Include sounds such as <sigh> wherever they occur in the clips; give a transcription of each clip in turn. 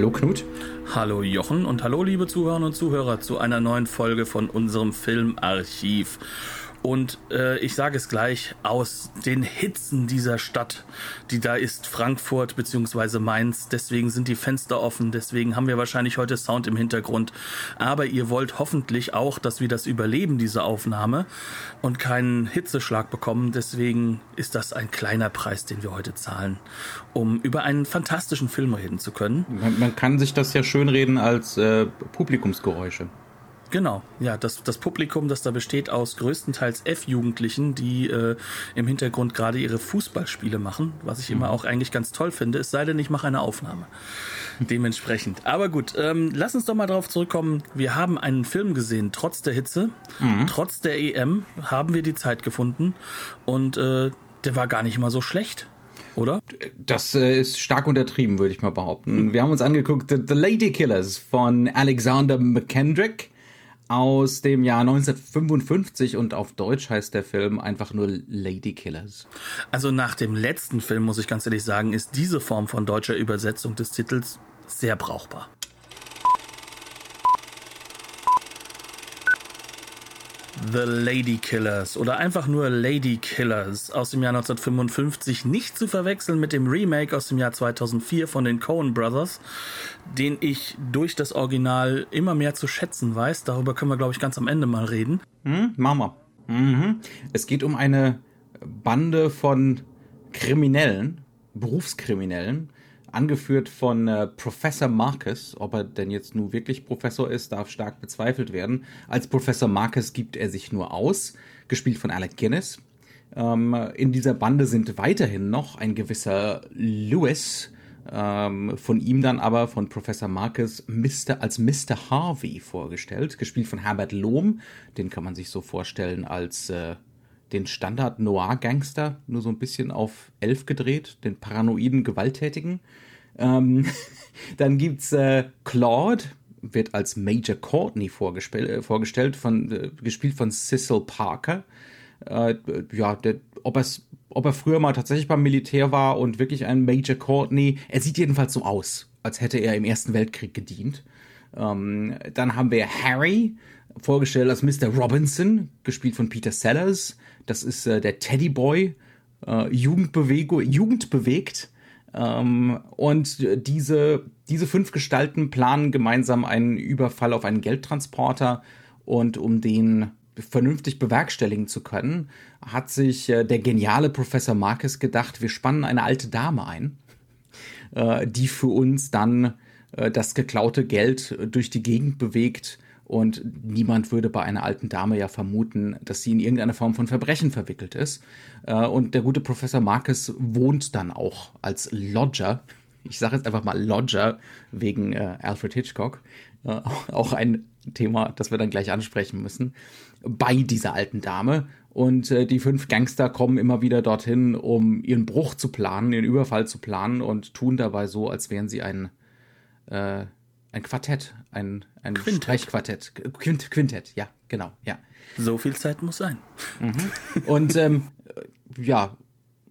Hallo Knut. Hallo Jochen und hallo liebe Zuhörerinnen und Zuhörer zu einer neuen Folge von unserem Filmarchiv. Und äh, ich sage es gleich, aus den Hitzen dieser Stadt, die da ist, Frankfurt bzw. Mainz, deswegen sind die Fenster offen, deswegen haben wir wahrscheinlich heute Sound im Hintergrund. Aber ihr wollt hoffentlich auch, dass wir das überleben, diese Aufnahme, und keinen Hitzeschlag bekommen. Deswegen ist das ein kleiner Preis, den wir heute zahlen, um über einen fantastischen Film reden zu können. Man, man kann sich das ja schönreden als äh, Publikumsgeräusche. Genau, ja, das, das Publikum, das da besteht aus größtenteils F-Jugendlichen, die äh, im Hintergrund gerade ihre Fußballspiele machen, was ich mhm. immer auch eigentlich ganz toll finde, es sei denn, ich mache eine Aufnahme. Dementsprechend. Aber gut, ähm, lass uns doch mal darauf zurückkommen. Wir haben einen Film gesehen, trotz der Hitze, mhm. trotz der EM haben wir die Zeit gefunden und äh, der war gar nicht mal so schlecht oder? Das äh, ist stark untertrieben, würde ich mal behaupten. Wir haben uns angeguckt The, The Lady Killers von Alexander McKendrick aus dem Jahr 1955 und auf Deutsch heißt der Film einfach nur Lady Killers. Also nach dem letzten Film muss ich ganz ehrlich sagen, ist diese Form von deutscher Übersetzung des Titels sehr brauchbar. The Lady Killers oder einfach nur Lady Killers aus dem Jahr 1955, nicht zu verwechseln mit dem Remake aus dem Jahr 2004 von den Coen Brothers, den ich durch das Original immer mehr zu schätzen weiß. Darüber können wir, glaube ich, ganz am Ende mal reden. Hm, Mama. Mhm. Es geht um eine Bande von Kriminellen, Berufskriminellen, angeführt von äh, Professor Marcus. Ob er denn jetzt nun wirklich Professor ist, darf stark bezweifelt werden. Als Professor Marcus gibt er sich nur aus, gespielt von Alec Guinness. Ähm, in dieser Bande sind weiterhin noch ein gewisser Lewis, ähm, von ihm dann aber von Professor Marcus Mr. als Mr. Harvey vorgestellt, gespielt von Herbert Lohm. Den kann man sich so vorstellen als äh, den Standard Noir-Gangster, nur so ein bisschen auf elf gedreht, den paranoiden Gewalttätigen. Ähm, <laughs> dann gibt's äh, Claude, wird als Major Courtney äh, vorgestellt, von, äh, gespielt von Cecil Parker. Äh, ja, der, ob, ob er früher mal tatsächlich beim Militär war und wirklich ein Major Courtney, er sieht jedenfalls so aus, als hätte er im Ersten Weltkrieg gedient. Ähm, dann haben wir Harry, vorgestellt als Mr. Robinson, gespielt von Peter Sellers. Das ist äh, der Teddyboy, äh, Jugendbewegung, jugendbewegt. Ähm, und diese, diese fünf Gestalten planen gemeinsam einen Überfall auf einen Geldtransporter. Und um den vernünftig bewerkstelligen zu können, hat sich äh, der geniale Professor Marcus gedacht, wir spannen eine alte Dame ein, äh, die für uns dann äh, das geklaute Geld durch die Gegend bewegt und niemand würde bei einer alten Dame ja vermuten, dass sie in irgendeine Form von Verbrechen verwickelt ist. Und der gute Professor Marcus wohnt dann auch als Lodger. Ich sage jetzt einfach mal Lodger wegen Alfred Hitchcock. <laughs> Auch ein Thema, das wir dann gleich ansprechen müssen. Bei dieser alten Dame. Und äh, die fünf Gangster kommen immer wieder dorthin, um ihren Bruch zu planen, ihren Überfall zu planen und tun dabei so, als wären sie ein äh, ein Quartett, ein, ein Quintett. Streichquartett. Quint, Quintett, ja, genau, ja. So viel Zeit muss sein. Mhm. Und ähm, ja,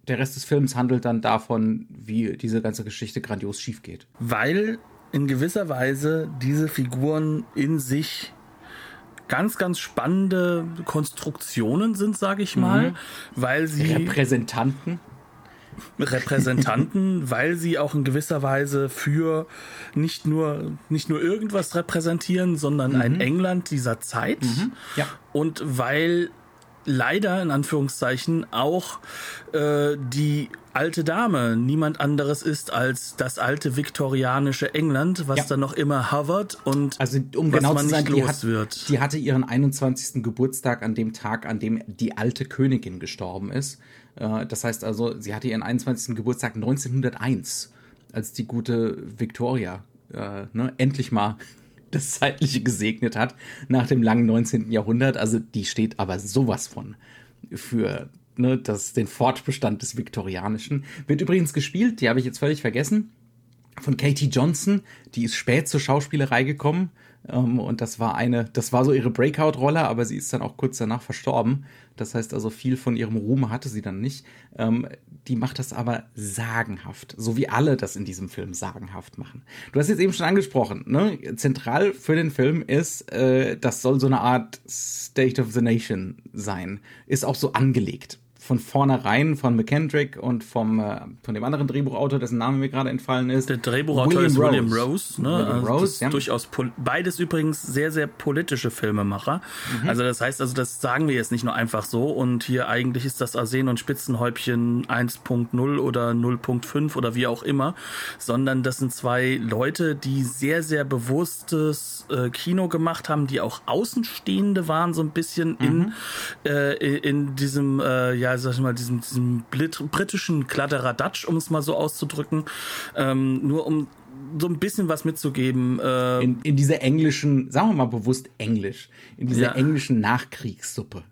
der Rest des Films handelt dann davon, wie diese ganze Geschichte grandios schief geht. Weil in gewisser Weise diese Figuren in sich ganz, ganz spannende Konstruktionen sind, sage ich mal, mhm. weil sie Repräsentanten Repräsentanten, <laughs> weil sie auch in gewisser Weise für nicht nur, nicht nur irgendwas repräsentieren, sondern mhm. ein England dieser Zeit. Mhm. Ja. Und weil leider in Anführungszeichen auch äh, die alte Dame niemand anderes ist als das alte viktorianische England, was ja. dann noch immer hovert und also um genau zu sein, die, hat, wird. die hatte ihren 21. Geburtstag an dem Tag, an dem die alte Königin gestorben ist. Äh, das heißt also, sie hatte ihren 21. Geburtstag 1901, als die gute Victoria äh, ne, endlich mal das Zeitliche gesegnet hat nach dem langen 19. Jahrhundert. Also die steht aber sowas von für ne, das, den Fortbestand des Viktorianischen. Wird übrigens gespielt, die habe ich jetzt völlig vergessen, von Katie Johnson. Die ist spät zur Schauspielerei gekommen. Ähm, und das war eine, das war so ihre Breakout-Rolle, aber sie ist dann auch kurz danach verstorben. Das heißt also, viel von ihrem Ruhm hatte sie dann nicht. Ähm, die macht das aber sagenhaft, so wie alle das in diesem Film sagenhaft machen. Du hast jetzt eben schon angesprochen, ne? Zentral für den Film ist, äh, das soll so eine Art State of the Nation sein. Ist auch so angelegt von vornherein von McKendrick und vom, äh, von dem anderen Drehbuchautor, dessen Name mir gerade entfallen ist. Der Drehbuchautor William ist Rose. William Rose. Ne? William also Rose ja. durchaus beides übrigens sehr, sehr politische Filmemacher. Mhm. Also das heißt, also das sagen wir jetzt nicht nur einfach so und hier eigentlich ist das Arsen und Spitzenhäubchen 1.0 oder 0.5 oder wie auch immer, sondern das sind zwei Leute, die sehr, sehr bewusstes äh, Kino gemacht haben, die auch Außenstehende waren, so ein bisschen mhm. in, äh, in diesem, äh, ja, sag ich mal, diesem, diesem britischen Kladderadatsch, um es mal so auszudrücken. Ähm, nur um so ein bisschen was mitzugeben. Äh in, in dieser englischen, sagen wir mal bewusst Englisch, in dieser ja. englischen Nachkriegssuppe.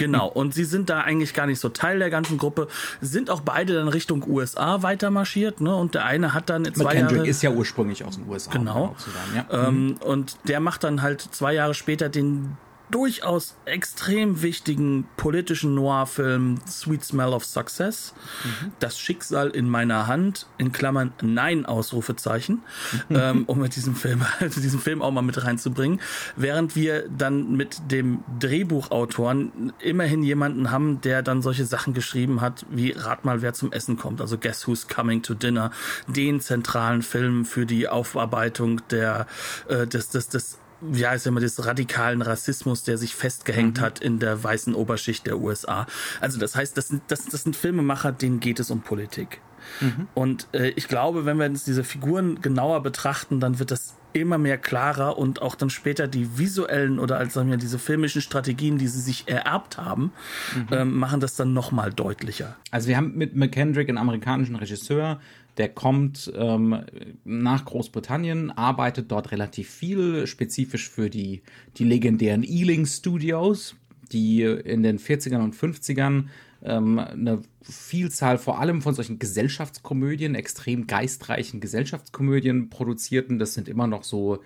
Genau, und sie sind da eigentlich gar nicht so Teil der ganzen Gruppe, sind auch beide dann Richtung USA weitermarschiert, ne? Und der eine hat dann zwei McKendrick Jahre. ist ja ursprünglich aus den USA. Genau. Sagen, ja. ähm, mhm. Und der macht dann halt zwei Jahre später den durchaus extrem wichtigen politischen Noir-Film Sweet Smell of Success. Mhm. Das Schicksal in meiner Hand, in Klammern Nein, Ausrufezeichen, <laughs> ähm, um mit diesem Film, <laughs> diesen Film auch mal mit reinzubringen. Während wir dann mit dem Drehbuchautoren immerhin jemanden haben, der dann solche Sachen geschrieben hat, wie Rat mal, wer zum Essen kommt, also Guess Who's Coming to Dinner, den zentralen Film für die Aufarbeitung der, äh, des, des, des ja, ist immer des radikalen Rassismus, der sich festgehängt mhm. hat in der weißen Oberschicht der USA. Also das heißt, das sind, das, das sind Filmemacher, denen geht es um Politik. Mhm. Und äh, ich glaube, wenn wir uns diese Figuren genauer betrachten, dann wird das immer mehr klarer und auch dann später die visuellen oder als sagen wir diese filmischen Strategien, die sie sich ererbt haben, mhm. ähm, machen das dann noch mal deutlicher. Also wir haben mit McKendrick einen amerikanischen Regisseur, der kommt ähm, nach Großbritannien, arbeitet dort relativ viel, spezifisch für die, die legendären Ealing Studios, die in den 40ern und 50ern ähm, eine Vielzahl vor allem von solchen Gesellschaftskomödien, extrem geistreichen Gesellschaftskomödien produzierten. Das sind immer noch so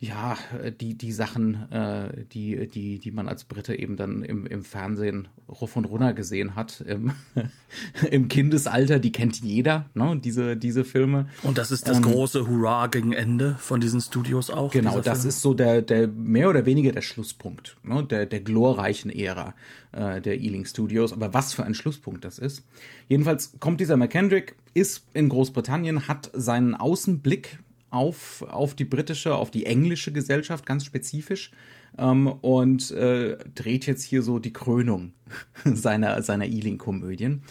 ja, die, die Sachen, äh, die, die, die man als Brite eben dann im, im Fernsehen ruf und runter gesehen hat, im, <laughs> im Kindesalter, die kennt jeder, ne, diese, diese Filme. Und das ist das ähm, große Hurra gegen Ende von diesen Studios auch. Genau, das Film? ist so der, der mehr oder weniger der Schlusspunkt, ne, der, der glorreichen Ära äh, der Ealing Studios. Aber was für ein Schlusspunkt das ist. Jedenfalls kommt dieser McKendrick, ist in Großbritannien, hat seinen Außenblick auf, auf die britische, auf die englische Gesellschaft ganz spezifisch ähm, und äh, dreht jetzt hier so die Krönung <laughs> seiner, seiner Ealing-Komödien.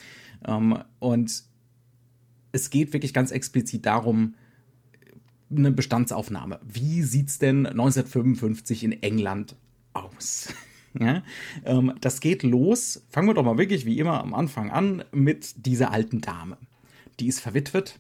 Ähm, und es geht wirklich ganz explizit darum, eine Bestandsaufnahme. Wie sieht es denn 1955 in England aus? <laughs> ja? ähm, das geht los. Fangen wir doch mal wirklich wie immer am Anfang an mit dieser alten Dame. Die ist verwitwet,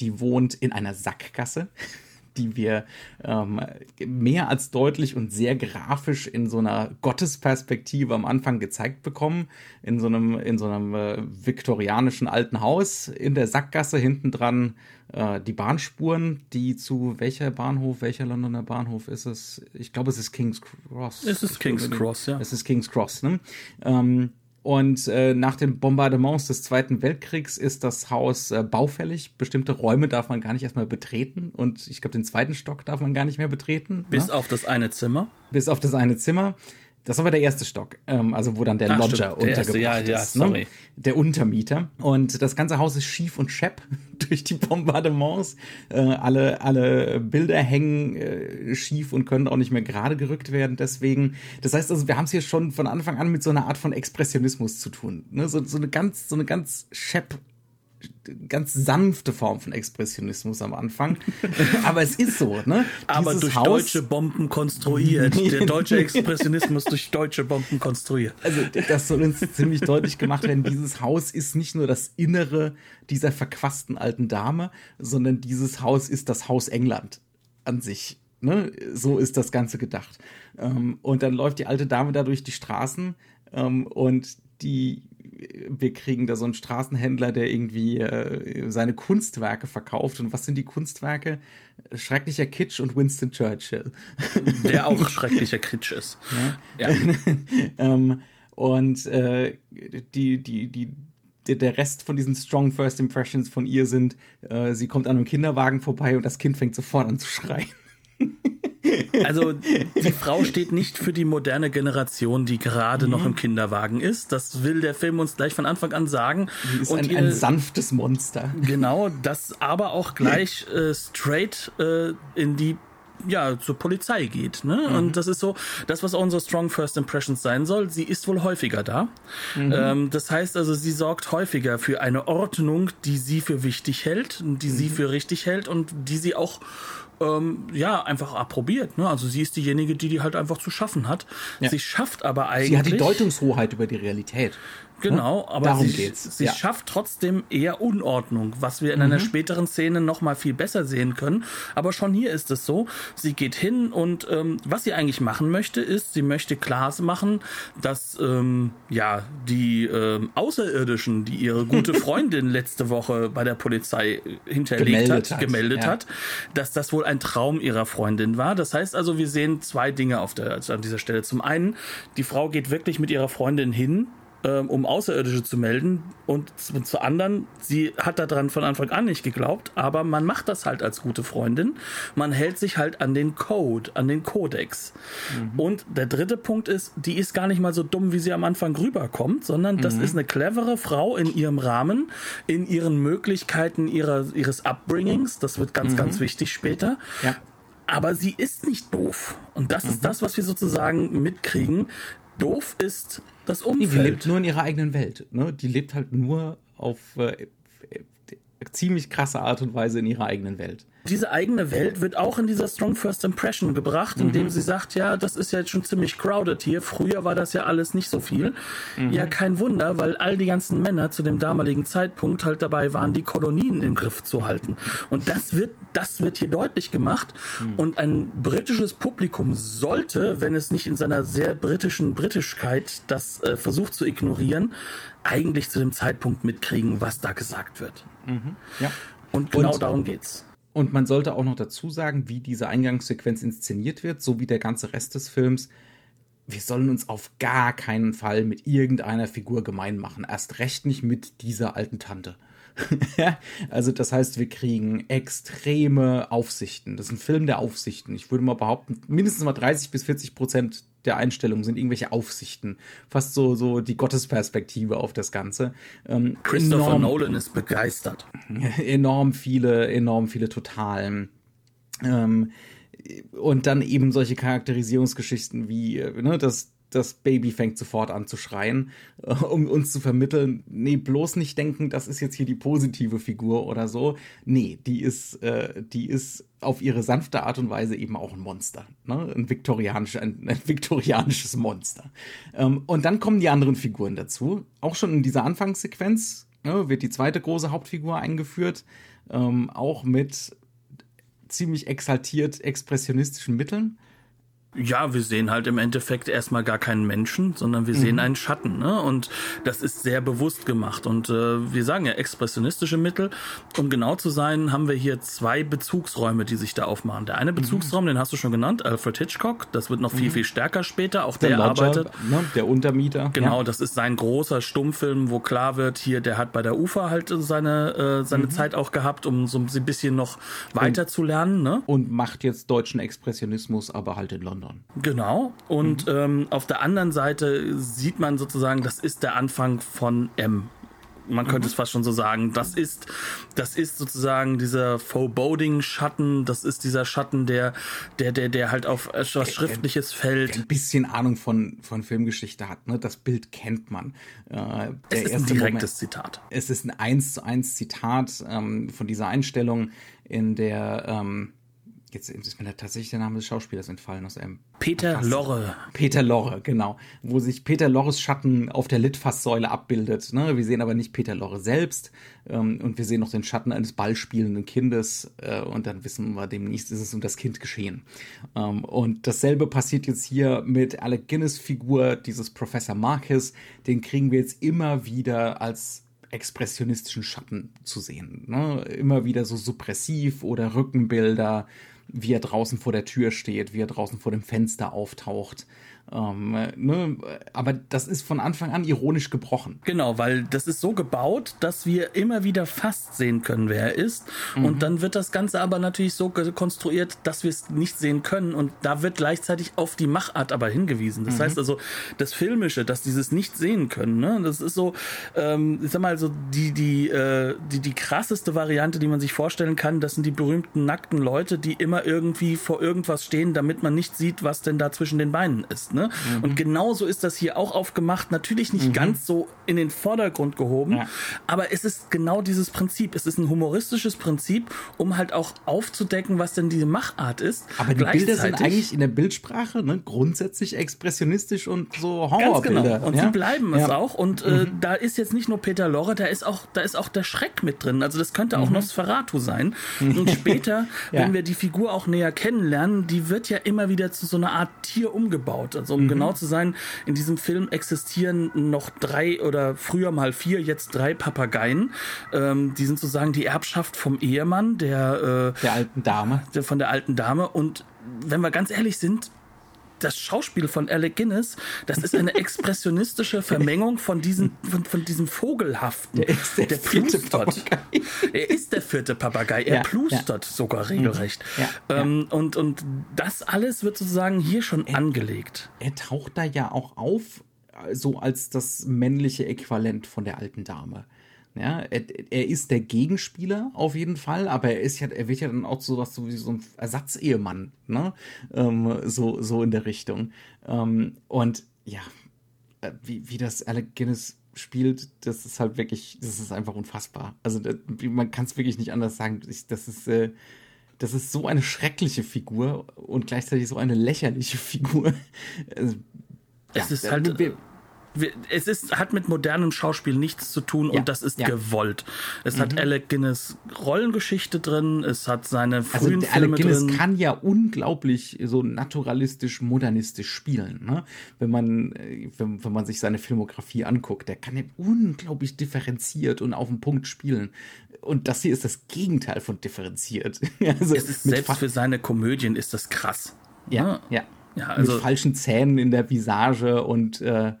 die wohnt in einer Sackgasse, <laughs> die wir ähm, mehr als deutlich und sehr grafisch in so einer Gottesperspektive am Anfang gezeigt bekommen. In so einem, in so einem äh, viktorianischen alten Haus in der Sackgasse hinten dran äh, die Bahnspuren, die zu welcher Bahnhof, welcher Londoner Bahnhof ist es? Ich glaube, es ist King's Cross. Es ist King's Cross, ja. Es ist King's Cross, ne? Ähm, und äh, nach den Bombardements des Zweiten Weltkriegs ist das Haus äh, baufällig. Bestimmte Räume darf man gar nicht erstmal betreten. Und ich glaube, den zweiten Stock darf man gar nicht mehr betreten. Bis ne? auf das eine Zimmer. Bis auf das eine Zimmer. Das aber der erste Stock, ähm, also wo dann der Ach, Lodger stimmt, der untergebracht erste, ja, ist. Ja, ne? Der Untermieter. Und das ganze Haus ist schief und schepp <laughs> durch die Bombardements. Äh, alle, alle Bilder hängen äh, schief und können auch nicht mehr gerade gerückt werden. Deswegen, das heißt also, wir haben es hier schon von Anfang an mit so einer Art von Expressionismus zu tun. Ne? So, so eine ganz, so eine ganz schepp ganz sanfte Form von Expressionismus am Anfang. <laughs> Aber es ist so, ne? Aber Dieses durch Haus, deutsche Bomben konstruiert. Der <laughs> deutsche Expressionismus durch deutsche Bomben konstruiert. Also das soll uns ziemlich deutlich gemacht werden. Dieses Haus ist nicht nur das Innere dieser verquasten alten Dame, sondern dieses Haus ist das Haus England an sich. Ne? So ist das Ganze gedacht. Ähm, und dann läuft die alte Dame da durch die Straßen ähm, und die wir kriegen da so einen Straßenhändler, der irgendwie äh, seine Kunstwerke verkauft. Und was sind die Kunstwerke? Schrecklicher Kitsch und Winston Churchill. <laughs> Der auch schrecklicher Kitsch ist. Ja. ja. <laughs> ähm, und äh, die, die, die, der Rest von diesen Strong First Impressions von ihr sind, äh, sie kommt an einem Kinderwagen vorbei und das Kind fängt sofort an zu schreien. <laughs> Also die Frau steht nicht für die moderne Generation, die gerade mhm. noch im Kinderwagen ist. Das will der Film uns gleich von Anfang an sagen. Die ist Und ein, ein sanftes Monster. Genau, das aber auch gleich <laughs> äh, straight äh, in die ja, zur Polizei geht. Ne? Mhm. Und das ist so, das, was unsere Strong First Impressions sein soll, sie ist wohl häufiger da. Mhm. Ähm, das heißt also, sie sorgt häufiger für eine Ordnung, die sie für wichtig hält, die mhm. sie für richtig hält und die sie auch ähm, ja, einfach approbiert. Ne? Also sie ist diejenige, die die halt einfach zu schaffen hat. Ja. Sie schafft aber eigentlich. Sie hat die Deutungshoheit über die Realität. Genau, aber Darum sie, geht's. sie ja. schafft trotzdem eher Unordnung, was wir in mhm. einer späteren Szene noch mal viel besser sehen können. Aber schon hier ist es so, sie geht hin und ähm, was sie eigentlich machen möchte, ist, sie möchte klar machen, dass ähm, ja die ähm, Außerirdischen, die ihre gute <laughs> Freundin letzte Woche bei der Polizei hinterlegt gemeldet hat, hat, gemeldet ja. hat, dass das wohl ein Traum ihrer Freundin war. Das heißt also, wir sehen zwei Dinge auf der, also an dieser Stelle. Zum einen, die Frau geht wirklich mit ihrer Freundin hin ähm, um Außerirdische zu melden. Und zu, zu anderen, sie hat daran von Anfang an nicht geglaubt, aber man macht das halt als gute Freundin. Man hält sich halt an den Code, an den Kodex. Mhm. Und der dritte Punkt ist, die ist gar nicht mal so dumm, wie sie am Anfang rüberkommt, sondern das mhm. ist eine clevere Frau in ihrem Rahmen, in ihren Möglichkeiten ihrer, ihres Upbringings. Das wird ganz, mhm. ganz wichtig später. Ja. Aber sie ist nicht doof. Und das ist mhm. das, was wir sozusagen mitkriegen. Doof ist das Umfeld. Die lebt nur in ihrer eigenen Welt. Ne? Die lebt halt nur auf äh, ziemlich krasse Art und Weise in ihrer eigenen Welt diese eigene Welt wird auch in dieser Strong First Impression gebracht, indem mhm. sie sagt, ja, das ist ja jetzt schon ziemlich crowded hier. Früher war das ja alles nicht so viel. Mhm. Ja, kein Wunder, weil all die ganzen Männer zu dem damaligen Zeitpunkt halt dabei waren, die Kolonien im Griff zu halten. Und das wird, das wird hier deutlich gemacht. Mhm. Und ein britisches Publikum sollte, wenn es nicht in seiner sehr britischen Britischkeit das äh, versucht zu ignorieren, eigentlich zu dem Zeitpunkt mitkriegen, was da gesagt wird. Mhm. Ja. Und genau Und, darum geht's. Und man sollte auch noch dazu sagen, wie diese Eingangssequenz inszeniert wird, so wie der ganze Rest des Films. Wir sollen uns auf gar keinen Fall mit irgendeiner Figur gemein machen. Erst recht nicht mit dieser alten Tante. <laughs> also das heißt, wir kriegen extreme Aufsichten. Das ist ein Film der Aufsichten. Ich würde mal behaupten, mindestens mal 30 bis 40 Prozent der Einstellungen sind irgendwelche Aufsichten. Fast so, so die Gottesperspektive auf das Ganze. Ähm, Christopher enorm, Nolan ist begeistert. <laughs> Enorm viele, enorm viele Totalen. Ähm, und dann eben solche Charakterisierungsgeschichten wie, äh, ne, das, das Baby fängt sofort an zu schreien, äh, um uns zu vermitteln, nee, bloß nicht denken, das ist jetzt hier die positive Figur oder so. Nee, die ist, äh, die ist auf ihre sanfte Art und Weise eben auch ein Monster. Ne? Ein, viktorianisch, ein, ein <laughs> viktorianisches Monster. Ähm, und dann kommen die anderen Figuren dazu. Auch schon in dieser Anfangssequenz ne, wird die zweite große Hauptfigur eingeführt, ähm, auch mit ziemlich exaltiert expressionistischen Mitteln. Ja, wir sehen halt im Endeffekt erstmal gar keinen Menschen, sondern wir mhm. sehen einen Schatten. Ne? Und das ist sehr bewusst gemacht. Und äh, wir sagen ja expressionistische Mittel. Um genau zu sein, haben wir hier zwei Bezugsräume, die sich da aufmachen. Der eine mhm. Bezugsraum, mhm. den hast du schon genannt, Alfred Hitchcock. Das wird noch viel, mhm. viel stärker später. Auch der, der Lodger, arbeitet. Ne? Der Untermieter. Genau, ja. das ist sein großer Stummfilm, wo klar wird, hier, der hat bei der UFA halt seine, äh, seine mhm. Zeit auch gehabt, um so ein bisschen noch weiter zu lernen. Ne? Und macht jetzt deutschen Expressionismus, aber halt in London. London. Genau. Und mhm. ähm, auf der anderen Seite sieht man sozusagen, das ist der Anfang von M. Man könnte mhm. es fast schon so sagen. Das ist, das ist sozusagen dieser Foreboding-Schatten. Das ist dieser Schatten, der, der, der, der halt auf etwas Schriftliches fällt. Ein bisschen Ahnung von, von Filmgeschichte hat. Ne? Das Bild kennt man. Äh, es ist ein direktes Moment, Zitat. Es ist ein eins zu eins Zitat ähm, von dieser Einstellung, in der ähm, Jetzt ist mir tatsächlich der Name des Schauspielers entfallen aus einem. Peter Fass. Lorre. Peter Lorre, genau. Wo sich Peter Lorres Schatten auf der Litfaßsäule abbildet. Ne? Wir sehen aber nicht Peter Lorre selbst. Ähm, und wir sehen noch den Schatten eines ballspielenden Kindes. Äh, und dann wissen wir, demnächst ist es um das Kind geschehen. Ähm, und dasselbe passiert jetzt hier mit Alec Guinness Figur, dieses Professor Marcus. Den kriegen wir jetzt immer wieder als expressionistischen Schatten zu sehen. Ne? Immer wieder so suppressiv oder Rückenbilder, wie er draußen vor der Tür steht, wie er draußen vor dem Fenster auftaucht. Ähm, ne? Aber das ist von Anfang an ironisch gebrochen. Genau, weil das ist so gebaut, dass wir immer wieder fast sehen können, wer er ist. Mhm. Und dann wird das Ganze aber natürlich so konstruiert, dass wir es nicht sehen können. Und da wird gleichzeitig auf die Machart aber hingewiesen. Das mhm. heißt also, das Filmische, dass dieses nicht sehen können, ne? das ist so, ähm, ich sag mal, so die, die, äh, die, die krasseste Variante, die man sich vorstellen kann, das sind die berühmten nackten Leute, die immer irgendwie vor irgendwas stehen, damit man nicht sieht, was denn da zwischen den Beinen ist. Ne? Mhm. Und genauso ist das hier auch aufgemacht. Natürlich nicht mhm. ganz so in den Vordergrund gehoben, ja. aber es ist genau dieses Prinzip. Es ist ein humoristisches Prinzip, um halt auch aufzudecken, was denn diese Machart ist. Aber die Bilder sind eigentlich in der Bildsprache ne, grundsätzlich expressionistisch und so Horrorbilder. Ganz genau. Und ja? sie bleiben es ja. auch. Und äh, mhm. da ist jetzt nicht nur Peter Lorre, da ist auch, da ist auch der Schreck mit drin. Also das könnte auch mhm. Nosferatu sein. Und später, <laughs> wenn wir die Figur auch näher kennenlernen, die wird ja immer wieder zu so einer Art Tier umgebaut. Also um mhm. genau zu sein, in diesem Film existieren noch drei oder früher mal vier, jetzt drei Papageien. Ähm, die sind sozusagen die Erbschaft vom Ehemann, der, äh, der alten Dame. Der, von der alten Dame. Und wenn wir ganz ehrlich sind, das Schauspiel von Alec Guinness, das ist eine expressionistische <laughs> Vermengung von, diesen, von, von diesem Vogelhaften. Der, ist der, der plustert. Er ist der vierte Papagei. Er ja, plustert ja. sogar regelrecht. Ja, ähm, und, und das alles wird sozusagen hier schon er, angelegt. Er taucht da ja auch auf, so als das männliche Äquivalent von der alten Dame. Ja, er, er, ist der Gegenspieler auf jeden Fall, aber er ist ja, er wird ja dann auch so was so wie so ein Ersatzehemann, ne? Ähm, so, so in der Richtung. Ähm, und ja, äh, wie, wie das Alec Guinness spielt, das ist halt wirklich, das ist einfach unfassbar. Also das, man kann es wirklich nicht anders sagen. Ich, das ist, äh, das ist so eine schreckliche Figur und gleichzeitig so eine lächerliche <laughs> Figur. Also, es ja, ist halt. Wir, es ist, hat mit modernem Schauspiel nichts zu tun ja, und das ist ja. gewollt. Es mhm. hat Alec Guinness Rollengeschichte drin, es hat seine also frühen also, Filme Alec Guinness drin. kann ja unglaublich so naturalistisch, modernistisch spielen. Ne? Wenn man, äh, wenn, wenn man sich seine Filmografie anguckt, der kann ja unglaublich differenziert und auf den Punkt spielen. Und das hier ist das Gegenteil von differenziert. <laughs> also selbst für seine Komödien ist das krass. Ja, ja. ja. ja also mit falschen Zähnen in der Visage und äh,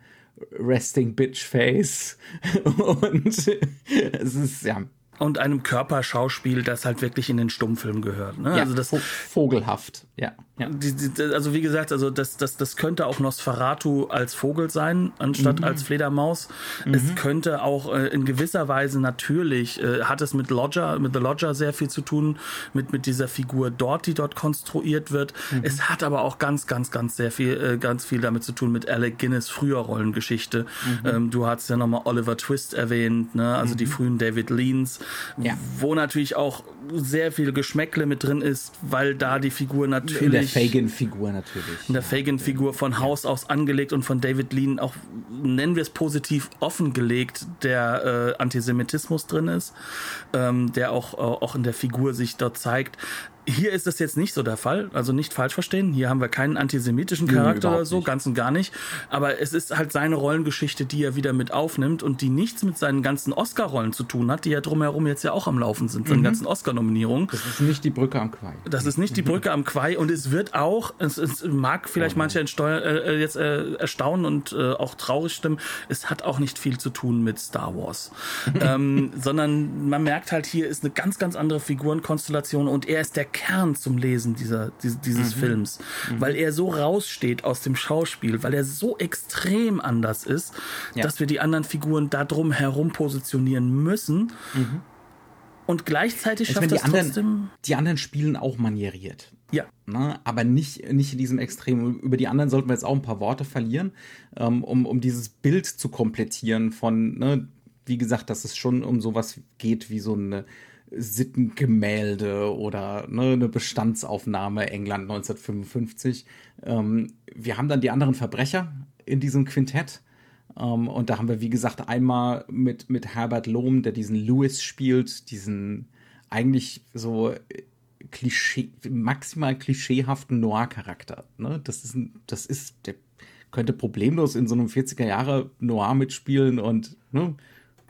Resting Bitch Face. <laughs> Und es ist, ja, und einem Körperschauspiel, das halt wirklich in den Stummfilm gehört. Ne? Ja, also das vogelhaft, ja. ja. Die, die, also wie gesagt, also das, das, das könnte auch Nosferatu als Vogel sein, anstatt mhm. als Fledermaus. Mhm. Es könnte auch äh, in gewisser Weise natürlich, äh, hat es mit Lodger, mit The Lodger sehr viel zu tun, mit, mit dieser Figur dort, die dort konstruiert wird. Mhm. Es hat aber auch ganz, ganz, ganz sehr viel, äh, ganz viel damit zu tun mit Alec Guinness früher Rollengeschichte. Mhm. Ähm, du hast ja nochmal Oliver Twist erwähnt, ne? also die mhm. frühen David Leans ja. wo natürlich auch sehr viel Geschmäckle mit drin ist, weil da die Figur natürlich. In der Fagin-Figur natürlich. In der Fagin-Figur von Haus aus angelegt und von David Lean auch, nennen wir es positiv, offengelegt, der äh, Antisemitismus drin ist, ähm, der auch, auch in der Figur sich dort zeigt. Hier ist das jetzt nicht so der Fall, also nicht falsch verstehen. Hier haben wir keinen antisemitischen Charakter nee, oder so, nicht. ganz und gar nicht. Aber es ist halt seine Rollengeschichte, die er wieder mit aufnimmt und die nichts mit seinen ganzen Oscar-Rollen zu tun hat, die ja drumherum jetzt ja auch am Laufen sind, seine mhm. ganzen Oscar-Nominierungen. Das ist nicht die Brücke am Quai. Das ist nicht die Brücke am Quai und es wird auch, es, es mag vielleicht oh manche äh, jetzt äh, erstaunen und äh, auch traurig stimmen, es hat auch nicht viel zu tun mit Star Wars. <laughs> ähm, sondern man merkt halt, hier ist eine ganz, ganz andere Figurenkonstellation und er ist der Kern zum Lesen dieser, dieses, dieses mhm. Films, mhm. weil er so raussteht aus dem Schauspiel, weil er so extrem anders ist, ja. dass wir die anderen Figuren da drum herum positionieren müssen. Mhm. Und gleichzeitig schafft die anderen, trotzdem. Die anderen spielen auch manieriert. Ja. Na, aber nicht, nicht in diesem Extrem. Über die anderen sollten wir jetzt auch ein paar Worte verlieren, ähm, um, um dieses Bild zu komplettieren von, ne, wie gesagt, dass es schon um sowas geht wie so eine Sittengemälde oder ne, eine Bestandsaufnahme England 1955. Ähm, wir haben dann die anderen Verbrecher in diesem Quintett. Um, ähm, und da haben wir, wie gesagt, einmal mit, mit Herbert Lohm, der diesen Lewis spielt, diesen eigentlich so Klischee, maximal klischeehaften Noir-Charakter. Ne? Das ist, das ist, der könnte problemlos in so einem 40er Jahre Noir mitspielen und ne?